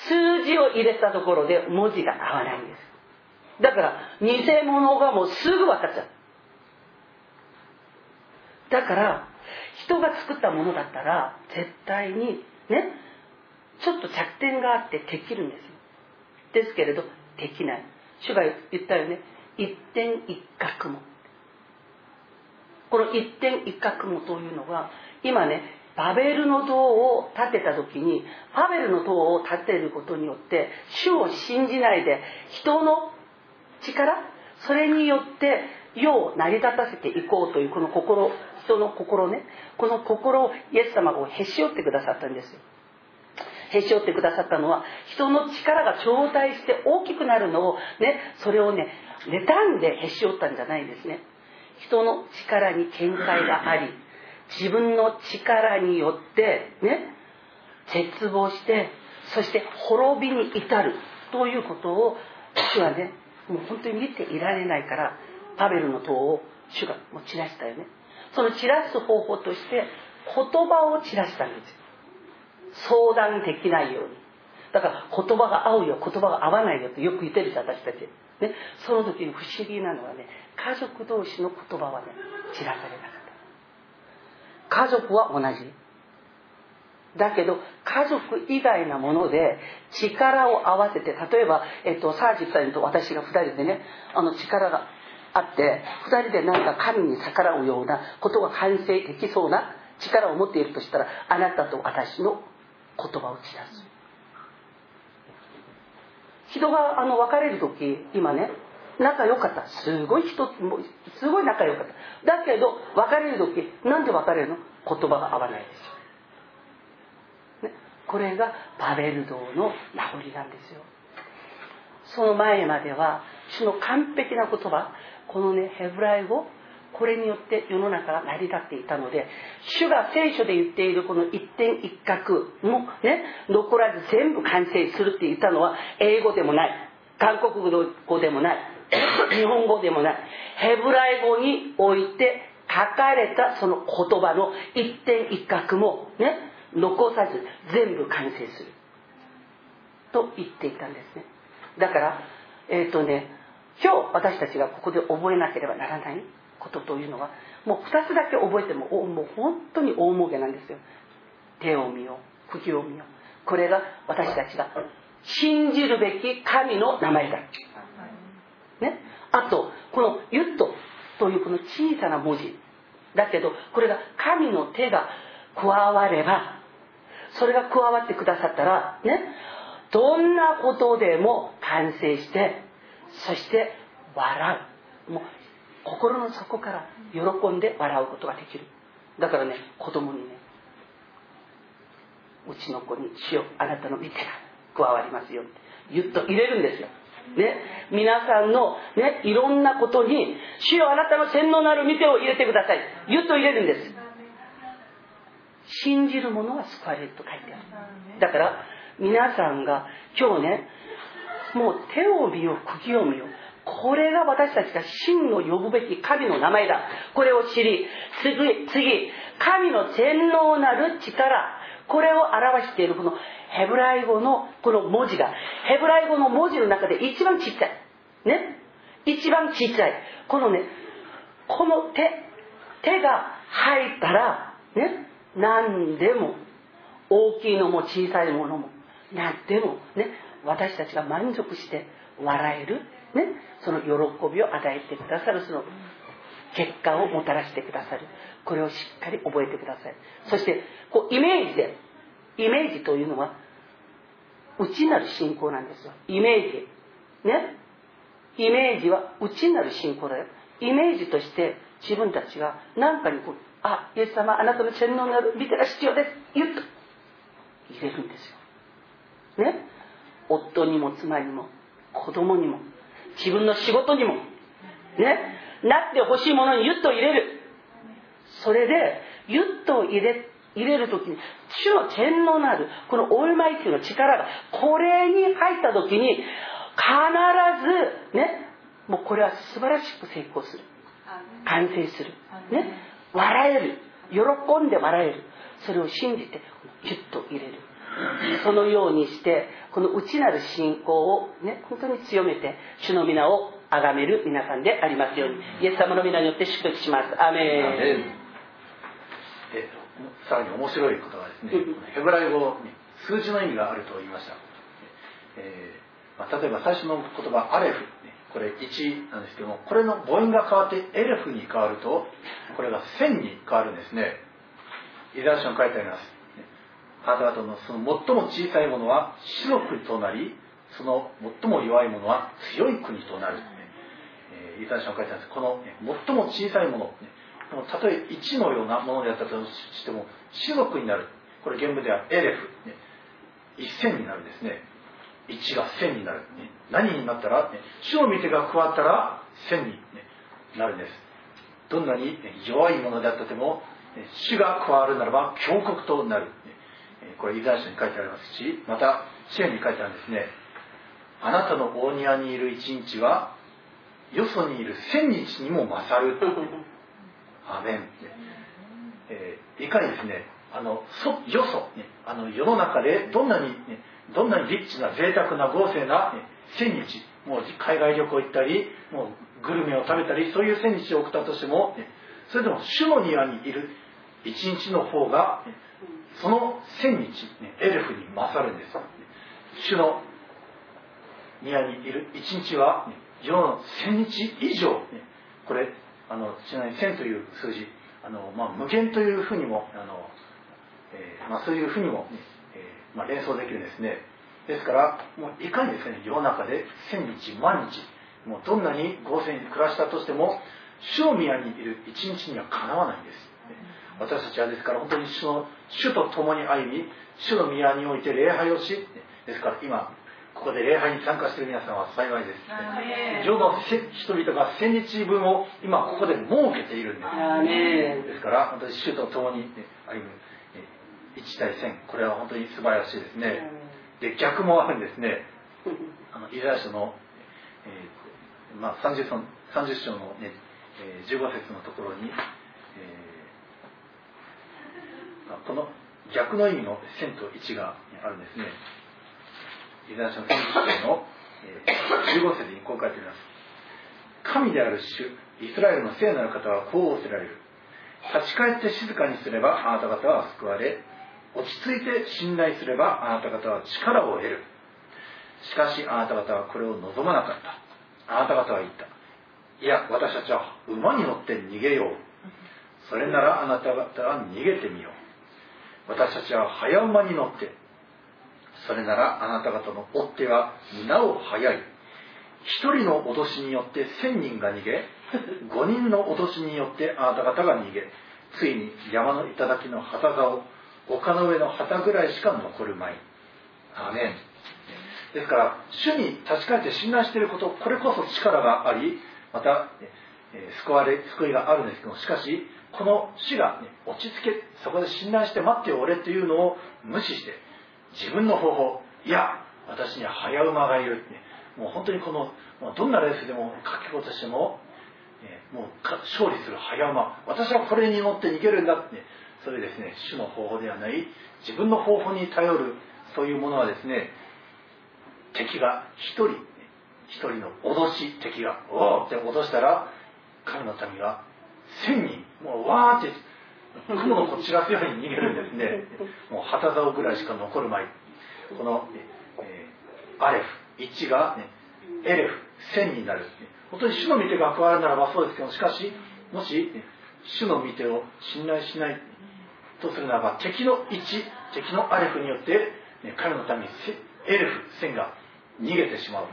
数字を入れたところで文字が合わないんです。だから偽物がもうすぐ分かっちゃう。だから人が作ったものだったら絶対にねちょっと着点があってできるんですよ。ですけれどできない。主が言ったよね。一点一角も。この一点一角もというのは今ねバベルの塔を建てた時にバベルの塔を建てることによって主を信じないで人の力それによって世を成り立たせていこうというこの心人の心ね。この心をイエス様がへし折ってくださったんですへし折ってくださったのは人の力が頂戴して大きくなるのをねそれをね妬んでへし折ったんじゃないんですね。人の力に見解があり自分の力によってね絶望してそして滅びに至るということを主はねもう本当に見ていられないからパベルの塔を主がもう散らしたよね。その散らす方法として言葉を散らしたんです。よ相談できないように。だから言葉が合うよ言葉が合わないよってよく言ってるし私たち、ね、その時に不思議なのはね家族同士の言葉はね散らされなかった。家族は同じ。だけど家族以外なもので力を合わせて例えば、えっと、サージさんと私が2人でねあの力があって2人で何か神に逆らうようなことが完成できそうな力を持っているとしたらあなたと私の言葉を散らす人があの別れる時今ね仲良かった。すごい人すごい仲良かった。だけど別れる時なんで別れるの？言葉が合わないですよ、ね、これがバベル堂の名残なんですよ。その前までは主の完璧な言葉このねヘブライ語これによって世の中が成り立っていたので主が聖書で言っているこの一点一角もね残らず全部完成するって言ったのは英語でもない。韓国語でもない。日本語でもない。ヘブライ語において書かれたその言葉の一点一角もね残さず全部完成する。と言っていたんですね。だからえっ、ー、とね今日私たちがここで覚えなければならないことというのはもう2つだけ覚えてももう本当に大儲けなんですよ。手を見よう釘を見よう。これが私たちが信じるべき神の名前だ、ね、あとこの「ユット」というこの小さな文字。だけどこれが神の手が加わればそれが加わってくださったらね。どんなことでも完成してそして笑う。もう心の底から喜んで笑うことができる。だからね子供にねうちの子に「主よあなたの見てが加わりますよ」って言っと入れるんですよ。ね、皆さんの、ね、いろんなことに「主よあなたの洗脳なる見てを入れてください」言っと入れるんです。信じる者は救われると書いてある。だから皆さんが今日ねもう手を見よう釘を見よこれが私たちが真の呼ぶべき神の名前だ。これを知り、次、次、神の全能なる力、これを表しているこのヘブライ語のこの文字が、ヘブライ語の文字の中で一番ちっちゃい。ね。一番ちっちゃい。このね、この手、手が入ったら、ね、何でも、大きいのも小さいものも、何でも、ね、私たちが満足して笑えるね、その喜びを与えてくださるその結果をもたらしてくださる。これをしっかり覚えてください。そしてこうイメージでイメージというのは内なる信仰なんですよ。イメージ。ね？イメージは内なる信仰だよ。イメージとして自分たちが何かにこう「あイエス様あなたの洗脳なる見てが必要です」言うと入れるんですよ。ね？夫にも妻にも子供にも自分の仕事にも。ね？なってほしいものにゆっと入れる。それでゆっと入れ入れる時に主の天皇のあるこのオールマイティの力がこれに入った時に必ずねもうこれは素晴らしく成功する。完成する。ね。笑える。喜んで笑える。それを信じてギュッと入れる。そのようにしてこの内なる信仰をね本当に強めて主の皆を崇める皆さんでありますようにイエス様の皆によって祝福します。アメンでさらに面白いことはですねヘブライ語に数字の意味があると言いました、えーまあ、例えば最初の言葉アレフ、これ1なんですけどもこれの母音が変わってエレフに変わるとこれが1000に変わるんですね。イザヤ書に書いてあります。あなた方のその最も小さいものは白くとなりその最も弱いものは強い国となる、えー、イザヤ書に書いてあるんです。この、ね、最も小さいもの、ね、たとえ1のようなものであったとしても白くになる。これ原文ではエレフ、ね、1000になるんですね。1が1000になる、ね、何になったら、ね、主の御手が加わったら1000に、なるんです。どんなに弱いものであったとても主が加わるならば強国となる。これイザヤ書に書いてありますしまた支援に書いてあるんですね。あなたの大庭にいる一日はよそにいる千日にも勝る。アメン、えー、いかにですねあのそよそ、ね、あの世の中でどんなに、ね、どんなにリッチな贅沢な豪勢な、ね、千日もう海外旅行行ったりもうグルメを食べたりそういう千日を送ったとしても、ね、それでも主の庭にいる一日の方が、ね、その千日、ね、エルフに勝るんです主の宮にいる一日は、ね、世の千日以上、ね、これあのちなみに千という数字あの、まあ、無限というふうにもあの、えー、まあ、そういうふうにも、ねえー、まあ、連想できるんですね。ですからもういかにですね世の中で千日万日もうどんなに豪勢に暮らしたとしても主の宮にいる一日にはかなわないんです。私たちはですから本当に主の主と共に歩み主の宮において礼拝をしですから今こで礼拝に参加している皆さんは幸いです。浄土の人々が千日分を今ここで設けているんです。ですから本当に主と共に歩む1対1000これは本当に素晴らしいですね。で逆もあるんですね。[LAUGHS] あのイザヤ書の、えーまあ、30, 30章の、ねえー、15節のところに、えー、この逆の意味の1000と1があるんですねイザヤ書の30章の、15節にこう書いてあります。神である主イスラエルの聖なる方はこう仰せられる。立ち返って静かにすればあなた方は救われ落ち着いて信頼すればあなた方は力を得る。しかしあなた方はこれを望まなかった。あなた方は言った。いや私たちは馬に乗って逃げよう。それならあなた方は逃げてみよう。私たちは早馬に乗ってそれならあなた方の追っ手はなお早い。一人の脅しによって千人が逃げ [LAUGHS] 五人の脅しによってあなた方が逃げついに山の頂の旗座を丘の上の旗ぐらいしか残るまい。アメン。ですから主に立ち返って信頼していることこれこそ力がありまた、え救われ救いがあるんですけどしかしこの死が、ね、落ち着けそこで信頼して待っておれというのを無視して自分の方法。いや私には早馬がいる、ね、もう本当にこのどんなレースでも書き事しても、もう勝利する早馬私はこれに乗って逃げるんだって、それですね主の方法ではない。自分の方法に頼る。そういうものはですね敵が一人一人の脅し敵が「おお!」って脅したら神の民が千人もうわーって雲のこすように逃げるんですね [LAUGHS] もう旗竿ぐらいしか残るまいこの、えー、アレフ1が、ね、エレフ千になる。本当に主の御手が加わるならばそうですけどしかしもし主の御手を信頼しないとするならば敵の1敵のアレフによって、ね、彼のためにエレフ千が逃げてしまう。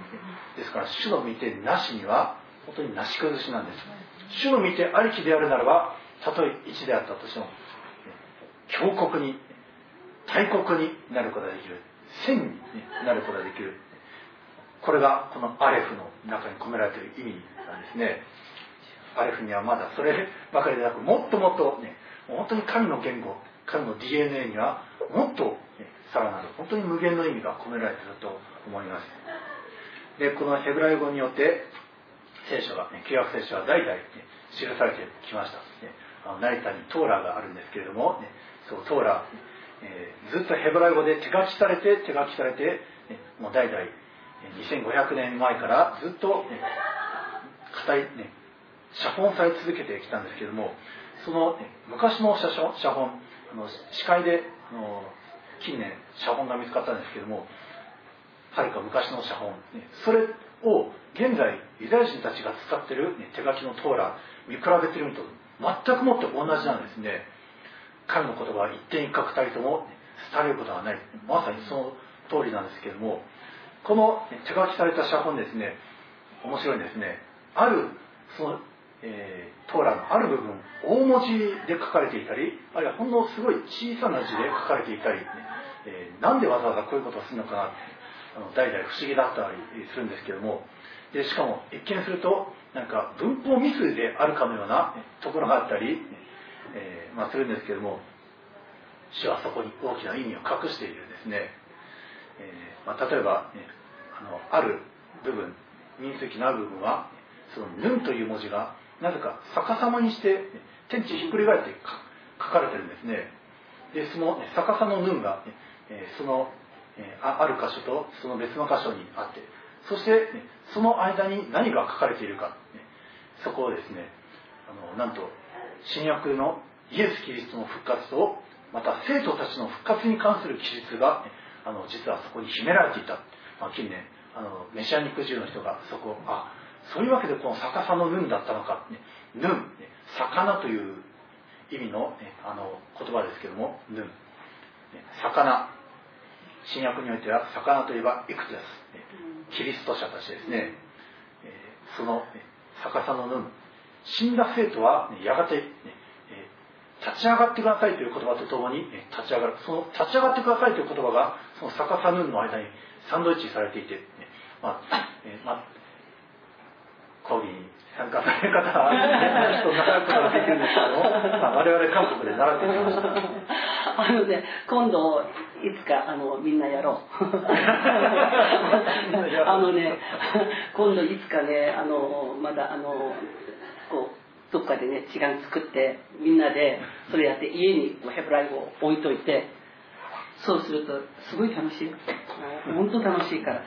ですから主の御手なしには本当になし崩しなんです。主の御手ありきであるならばたとえ1であったとしても強国に大国になることができる。千になることができる。これがこのアレフの中に込められている意味なんですね。アレフにはまだそればかりでなくもっともっとね本当に神の言語神の DNA にはもっと、さらなる本当に無限の意味が込められていると思います。でこのヘブライ語によって聖書が、ね、旧約聖書は代々、ね、記されてきました、ね、あ成田にトーラがあるんですけれども、ね、そうトーラ、えー、ずっとヘブライ語で手書きされて手書きされて、ね、もう代々2500年前からずっと、ね、語り、ね、写本され続けてきたんですけれどもその、ね、昔の写写本あの司会であの近年写本が見つかったんですけれどもはるか昔の写本、ね、それを現在ユダヤ人たちが使ってる、ね、手書きのトーラ見比べてみると全くもって同じなんですね。彼の言葉は一点一角たりとも伝えることはない。まさにその通りなんですけどもこの手書きされた写本ですね面白いですね。あるその、えー、トーラのある部分大文字で書かれていたりあるいはほんのすごい小さな字で書かれていたり、ねえー、なんでわざわざこういうことをするのかなってあの代々不思議だったりするんですけどもでしかも一見するとなんか文法ミスであるかのようなところがあったり、えー、まあ、するんですけども主はそこに大きな意味を隠しているんですね、えー、まあ、例えば、ね、あのある部分民数記のある部分はその「ヌン」という文字がなぜか逆さまにして天地ひっくり返って書かれてるんですね。でその逆さの「ヌン」が、えそのえある箇所とその別の箇所にあってそして、ね、その間に何が書かれているか、ね、そこをですねあのなんと新約のイエス・キリストの復活とまた生徒たちの復活に関する記述が、ね、あの実はそこに秘められていた、まあ、近年あのメシアニック人の人がそこあそういうわけでこの逆さのヌンだったのか、ね、ヌン、ね、魚という意味の,、ね、あの言葉ですけどもヌン、ね、魚。新約においては魚といえばいくつです、キリスト者たちですね、その逆さのヌン死んだ生徒はやがて、立ち上がってくださいという言葉とともに立ち上がるその立ち上がってくださいという言葉がその逆さヌンの間にサンドイッチされていて、ねまあえーまあ、講義に参加される方は、ね、人習うことができるんですけども、まあ、我々韓国で習ってきました。[LAUGHS] あのね、今度、いつか、あの、みんなやろう。あのね、今度いつかね、あの、まだ、あの、こう、どっかでね、時間作って、みんなで、それやって、家にヘブライ語を置いといて、そうすると、すごい楽しい。本当楽しいから。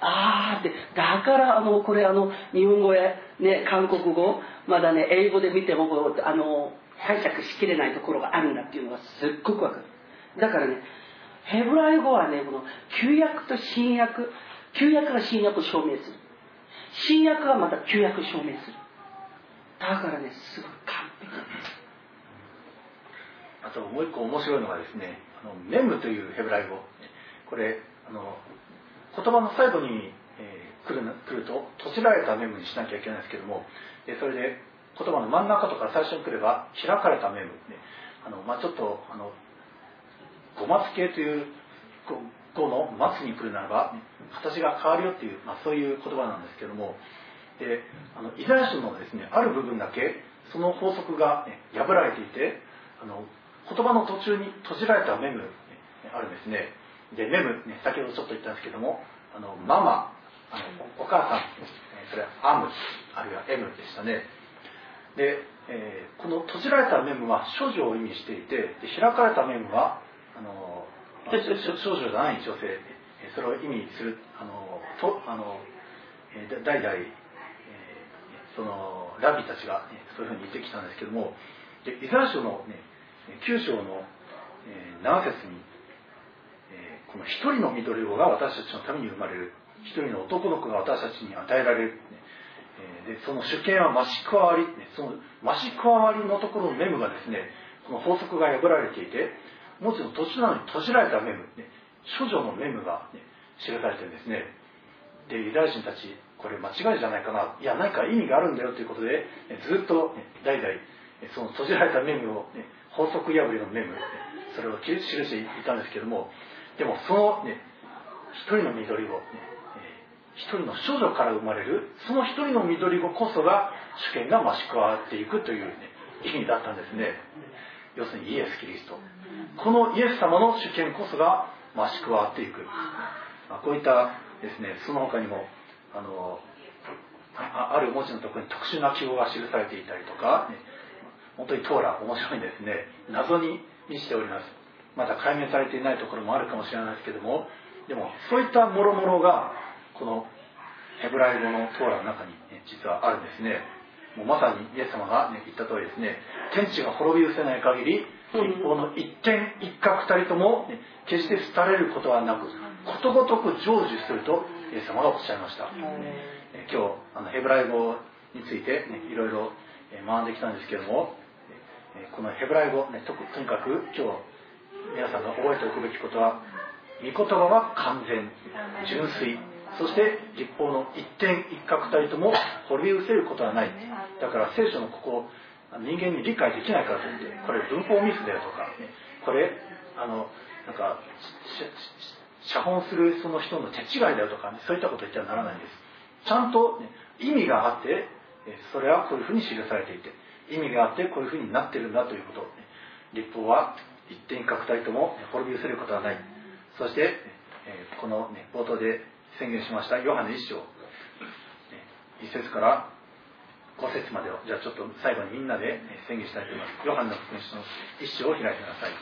あーって、だから、あの、これ、あの、日本語や、ね、韓国語、まだね、英語で見ても、あの、解釈しきれないところがあるんだっていうのがすっごくわかる。だからね、ヘブライ語はね、この旧約と新約、旧約が新約を証明する。新約がまた旧約を証明する。だからね、すごい完璧。あともう一個面白いのがですね、あのメムというヘブライ語、これ、あの言葉の最後に、えー来る来ると、閉じられたメムにしなきゃいけないんですけども、でそれで言葉の真ん中とか最初に来れば、開かれたメム、ねあのまあ、ちょっとあの語末形という語の末に来るならば、形が変わるよっていう、まあ、そういう言葉なんですけども、であのイザヤ書のですねある部分だけその法則が、ね破られていてあの言葉の途中に閉じられたメム、ねあるんですね。でメム、ね、先ほどちょっと言ったんですけどもあのママあのお母さんそれはアムあるいは M でしたね。で、えーこの閉じられたメムは少女を意味していてで開かれたメムはあの少女じゃない女性。それを意味するあのとあの、代々、そのラビたちが、ね、そういうふうに言ってきたんですけどもでイザヤ書の、ね、9章の、えー7節に、えこの一人の緑子が私たちのために生まれる。一人の男の子が私たちに与えられる、えでその主権は増し加わり、ねその増し加わりのところのメムがですねこの法則が破られていて文字の途中なのに閉じられたメム、ね、処女のメムが、ね、記されてるんですねでユダヤ人たちこれ間違いじゃないかないや何か意味があるんだよということでえずっと、ね、代々その閉じられたメムを、ね、法則破りのメム、ねそれを記していたんですけどもでもその、ね、一人の緑子、ね一人の少女から生まれるその一人の緑子こそが主権が増し加わっていくという、ね、意味だったんですね。要するにイエス・キリスト。このイエス様の主権こそが増し加わっていく、まあ、こういったですねその他にもあのあある文字のところに特殊な記号が記されていたりとか、ね本当にトーラ面白いんですね。謎に満ちております。まだ解明されていないところもあるかもしれないですけどもでもそういったもろもろがこのヘブライ語のトーラの中に、ね、実はあるんですねもうまさにイエス様が、ね、言った通りですね天地が滅び失せない限り一方の一点一角たりとも、ね決して廃れることはなくことごとく成就するとイエス様がおっしゃいました、え今日あのヘブライ語について、ね、いろいろえー学んできたんですけどもえーこのヘブライ語、ね、ととにかく今日皆さんが覚えておくべきことは御言葉は完全純粋そして立法の一点一角たりとも滅び失せることはない。だから聖書のここ人間に理解できないからといってこれ文法ミスだよとか、これあのなんか写本するその人の手違いだよとか、ね、そういったこと言ってはならないんです。ちゃんと、ね意味があってそれはこういうふうに記されていて意味があってこういうふうになってるんだということ、ね立法は一点一角たりとも滅び失せることはない。そして、えこの、ね、冒頭で宣言しました。ヨハネ一章、ね一節から5節までを。じゃあちょっと最後にみんなで宣言したいと思います。ヨハネの福音書の一章を開いてください。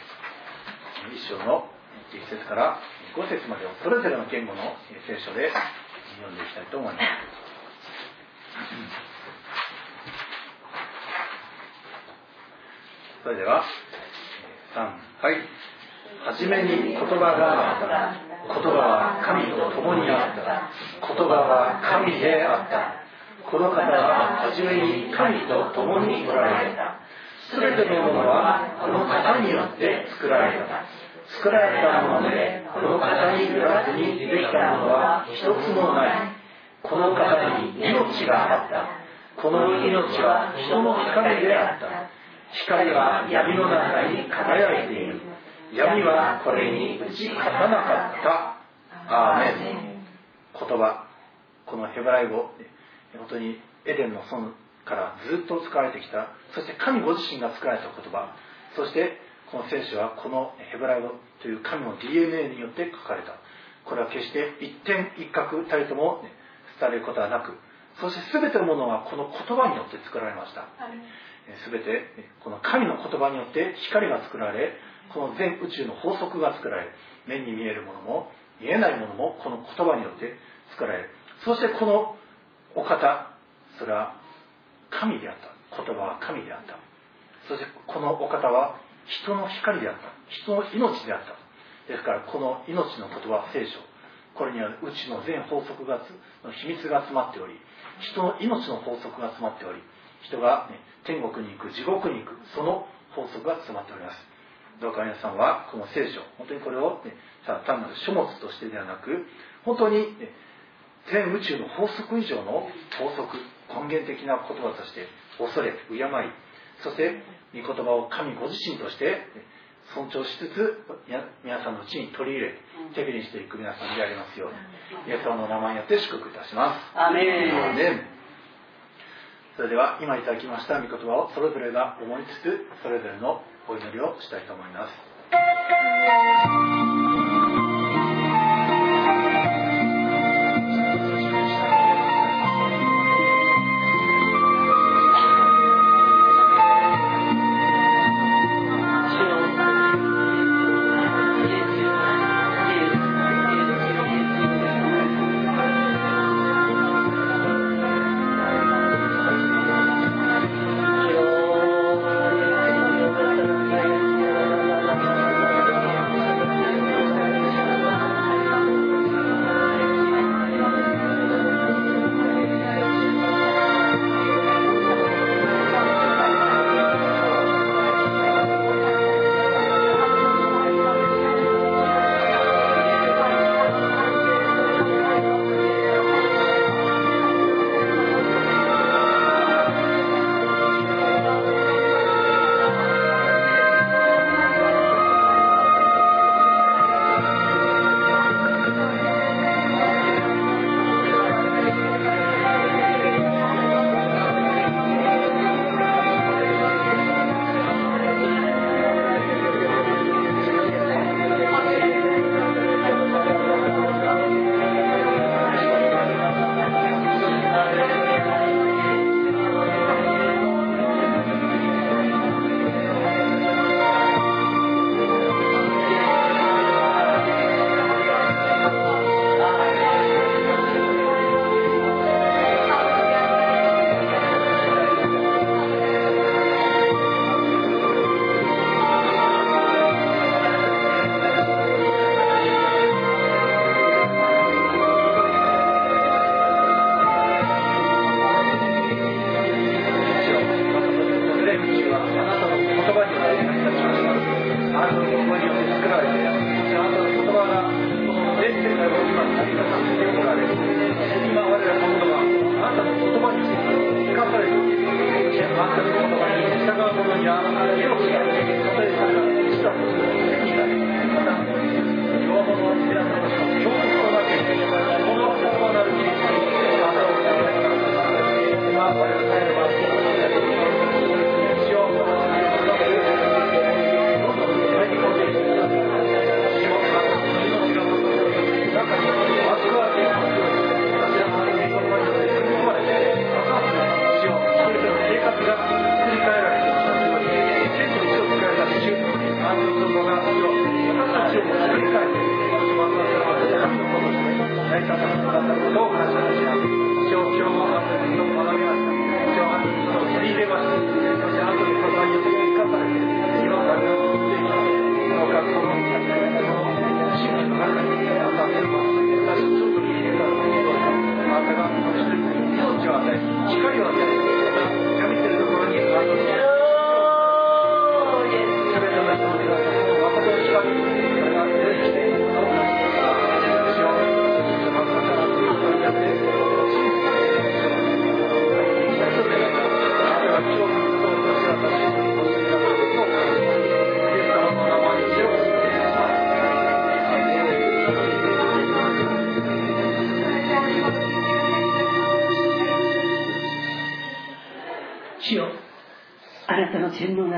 一章の一節から5節までを。それぞれの言語の聖書で読んでいきたいと思います。それでは3はい初めに言葉があった。言葉は神と共にあった。言葉は神であった。この方は初めに神と共におられた。すべてのものはこの方によって作られた。作られたものでこの方によらずにできたものは一つもない。この方に命があった。この命は人の光であった。光は闇の中に輝いている。闇はこれに打ち勝たなかった。アーメン。言葉このヘブライ語本当にエデンの園からずっと使われてきた。そして神ご自身が作られた言葉。そしてこの聖書はこのヘブライ語という神の DNA によって書かれた。これは決して一点一角たりとも伝えることはなく。そして全てのものはこの言葉によって作られました。全てこの神の言葉によって光が作られこの全宇宙の法則が作られ目に見えるものも見えないものもこの言葉によって作られるそしてこのお方それは神であった。言葉は神であった。そしてこのお方は人の光であった。人の命であった。ですからこの命の言葉聖書。これには宇宙の全法則がの秘密が詰まっており人の命の法則が詰まっており人が、ね、天国に行く地獄に行くその法則が詰まっております。どうか皆さんはこの聖書本当にこれを、ね、単なる書物としてではなく本当に、ね、全宇宙の法則以上の法則根源的な言葉として恐れ敬いそして御言葉を神ご自身として尊重しつつ皆さんのうちに取り入れ手切りしていく皆さんでありますように。イエス様の名前によって祝福いたします。アメンそれでは今いただきました御言葉をそれぞれが思いつつそれぞれのお祈りをしたいと思います。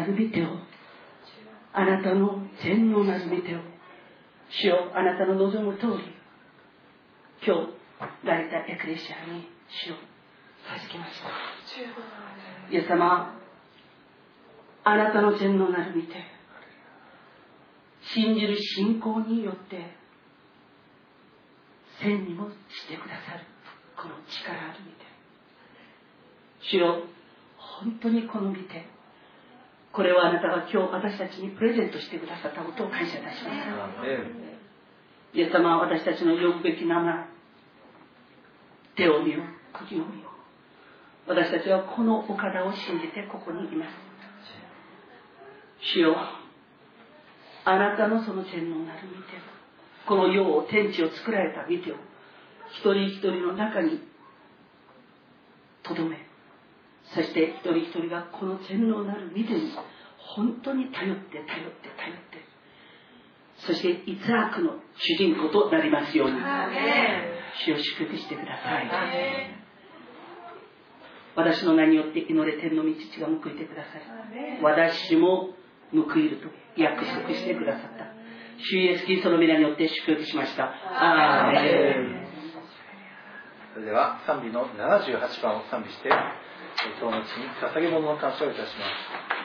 なる御手を。あなたの天皇なる御手を。主よあなたの望む通り。今日大体エクレシアに主を授けました。イエス様あなたの天皇なる御手信じる信仰によって千にもしてくださる。この力ある御手主よ本当にこの御手これはあなたが今日私たちにプレゼントしてくださったことを感謝いたします。イエス様は私たちの呼ぶべき名前手を見よ。釘を見よ私たちはこの岡田を信じてここにいます。主よあなたのその天皇なる御手この世を天地を作られた御手を一人一人の中にとどめそして一人一人がこの天皇なる御手に本当に頼って頼って頼って。そしてイツハークの主人公となりますように。主を祝福してください。私の名によって祈れ天の道父が報いてください。私も報いると約束してくださった。主イエスキリストの皆によって祝福しました。アーメン。それでは賛美の78番を賛美して今日のうちに捧げ物の感謝をいたします。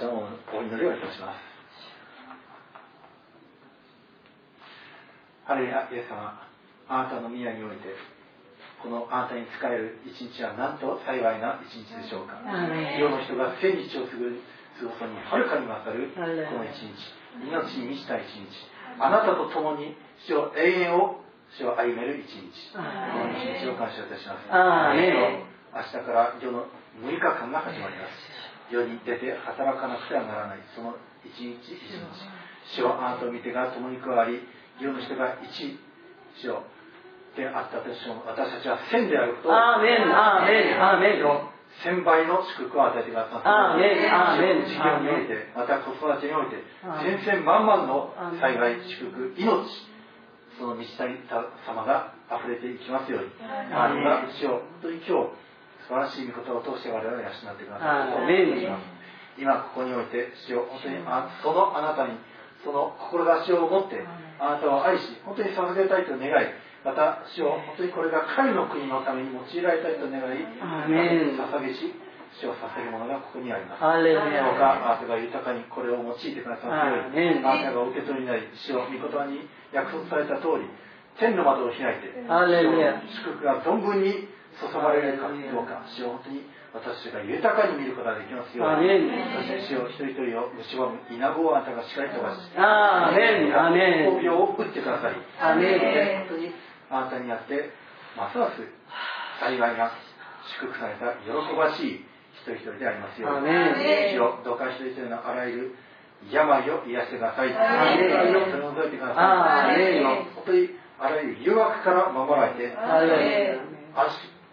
げ物感謝のお祈りをいたします。ハレルヤイエス様あなたの宮においてこのあなたに仕える一日はなんと幸いな一日でしょうか。世の人が千日を過ごすにはるかに勝るこの一日。命に満ちた一日。あなたと共に主を永遠を主を歩める一日。この一日を感謝いたします。明日から世の6日間が始まります世に出て働かなくてはならない。その一日一日主をあなたを見てが共に加わり世の人が一主をであったとしても私たちは千であることをアーメンアーメンアーメン。千倍の祝福を与えてくださった。アーメンアーメン。事業においてまた子育てにおいて千々万々の幸い祝福命その満ち足りた様が溢れていきますように。あなたが主を本当に今日素晴らしい御言葉を通して我々を養ってください。アー。メン今ここにおいて主を本当にあそのあなたにその志を持ってあなたを愛し本当に捧げたいと願いまた主を本当にこれが神の国のために用いられたいと願い捧げし主を捧げるものがここにあります。どうかあなたが豊かにこれを用いてくださってよいあなたがお受け取りになり主を御言葉に約束された通り天の窓を開いて祝福が存分に注がれるかどうか主を本当に私たちが豊かに見ることができますようにそして主を一人一人を蝕む稲子をあなたがしっかりとばしアメン。アメン。工業を打ってくださりアメン。本当にあなたにあってますます幸いが祝福された喜ばしい一人一人でありますように。主をどうか一人一人のあらゆる病を癒してください。アメン。を取り除いてください。本当にあらゆる誘惑から守られて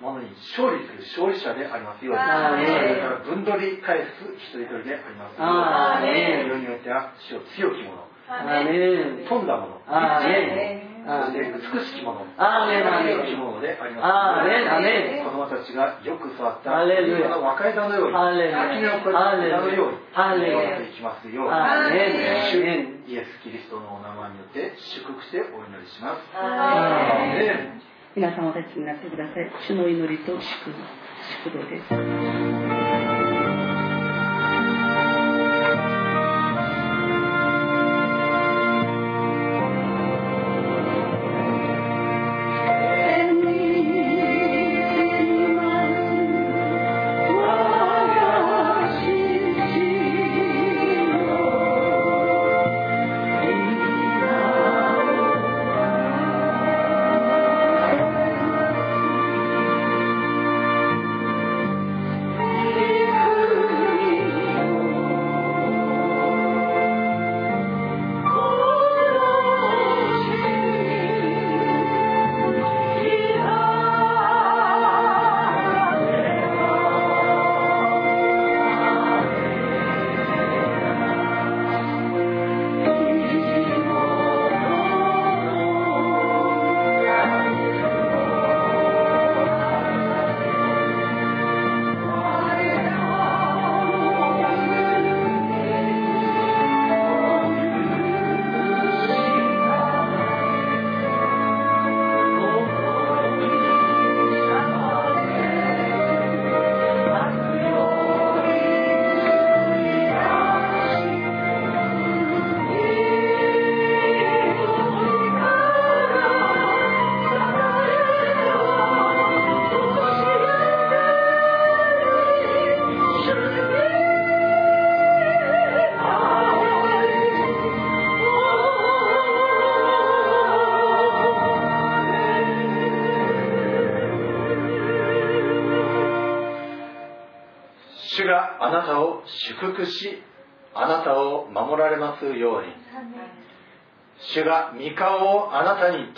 ものに勝利する勝利者であります。ようにそれから分取り返す一人一人であります。ように世によっては主を強き者。富んだものそして美しきものアーメンアメン良きものであります。子供たちがよく育ったハレルヤこのように垣根を越えた枝のようにハレルヤ育っていきますように主イエス・キリストのお名前によって祝福してお祈りします皆さんお立ちになってください。主の祈りと祝祝祷です。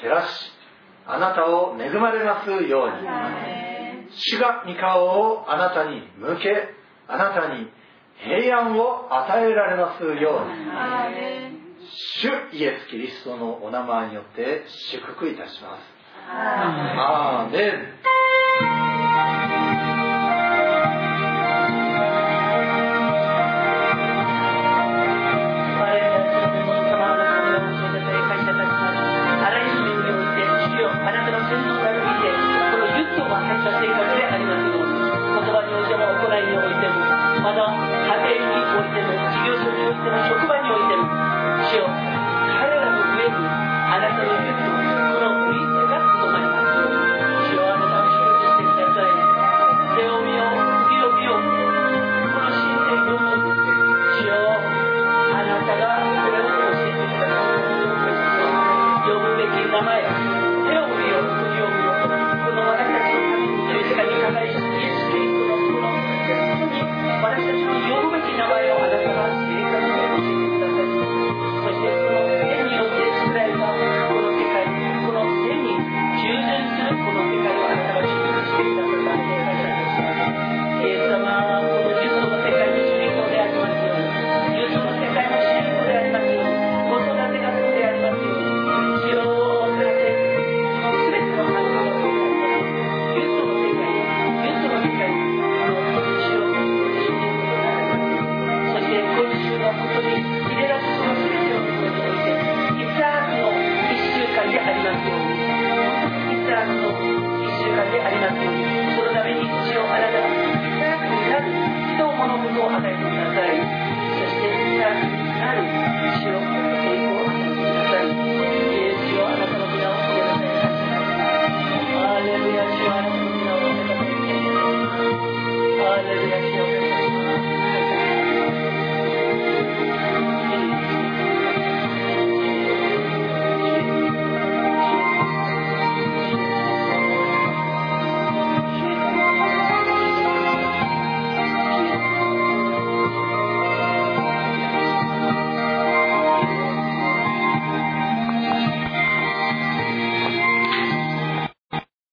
照らしあなたを恵まれますように。主が御顔をあなたに向けあなたに平安を与えられますように。主イエス・キリストのお名前によって祝福いたします。アーメン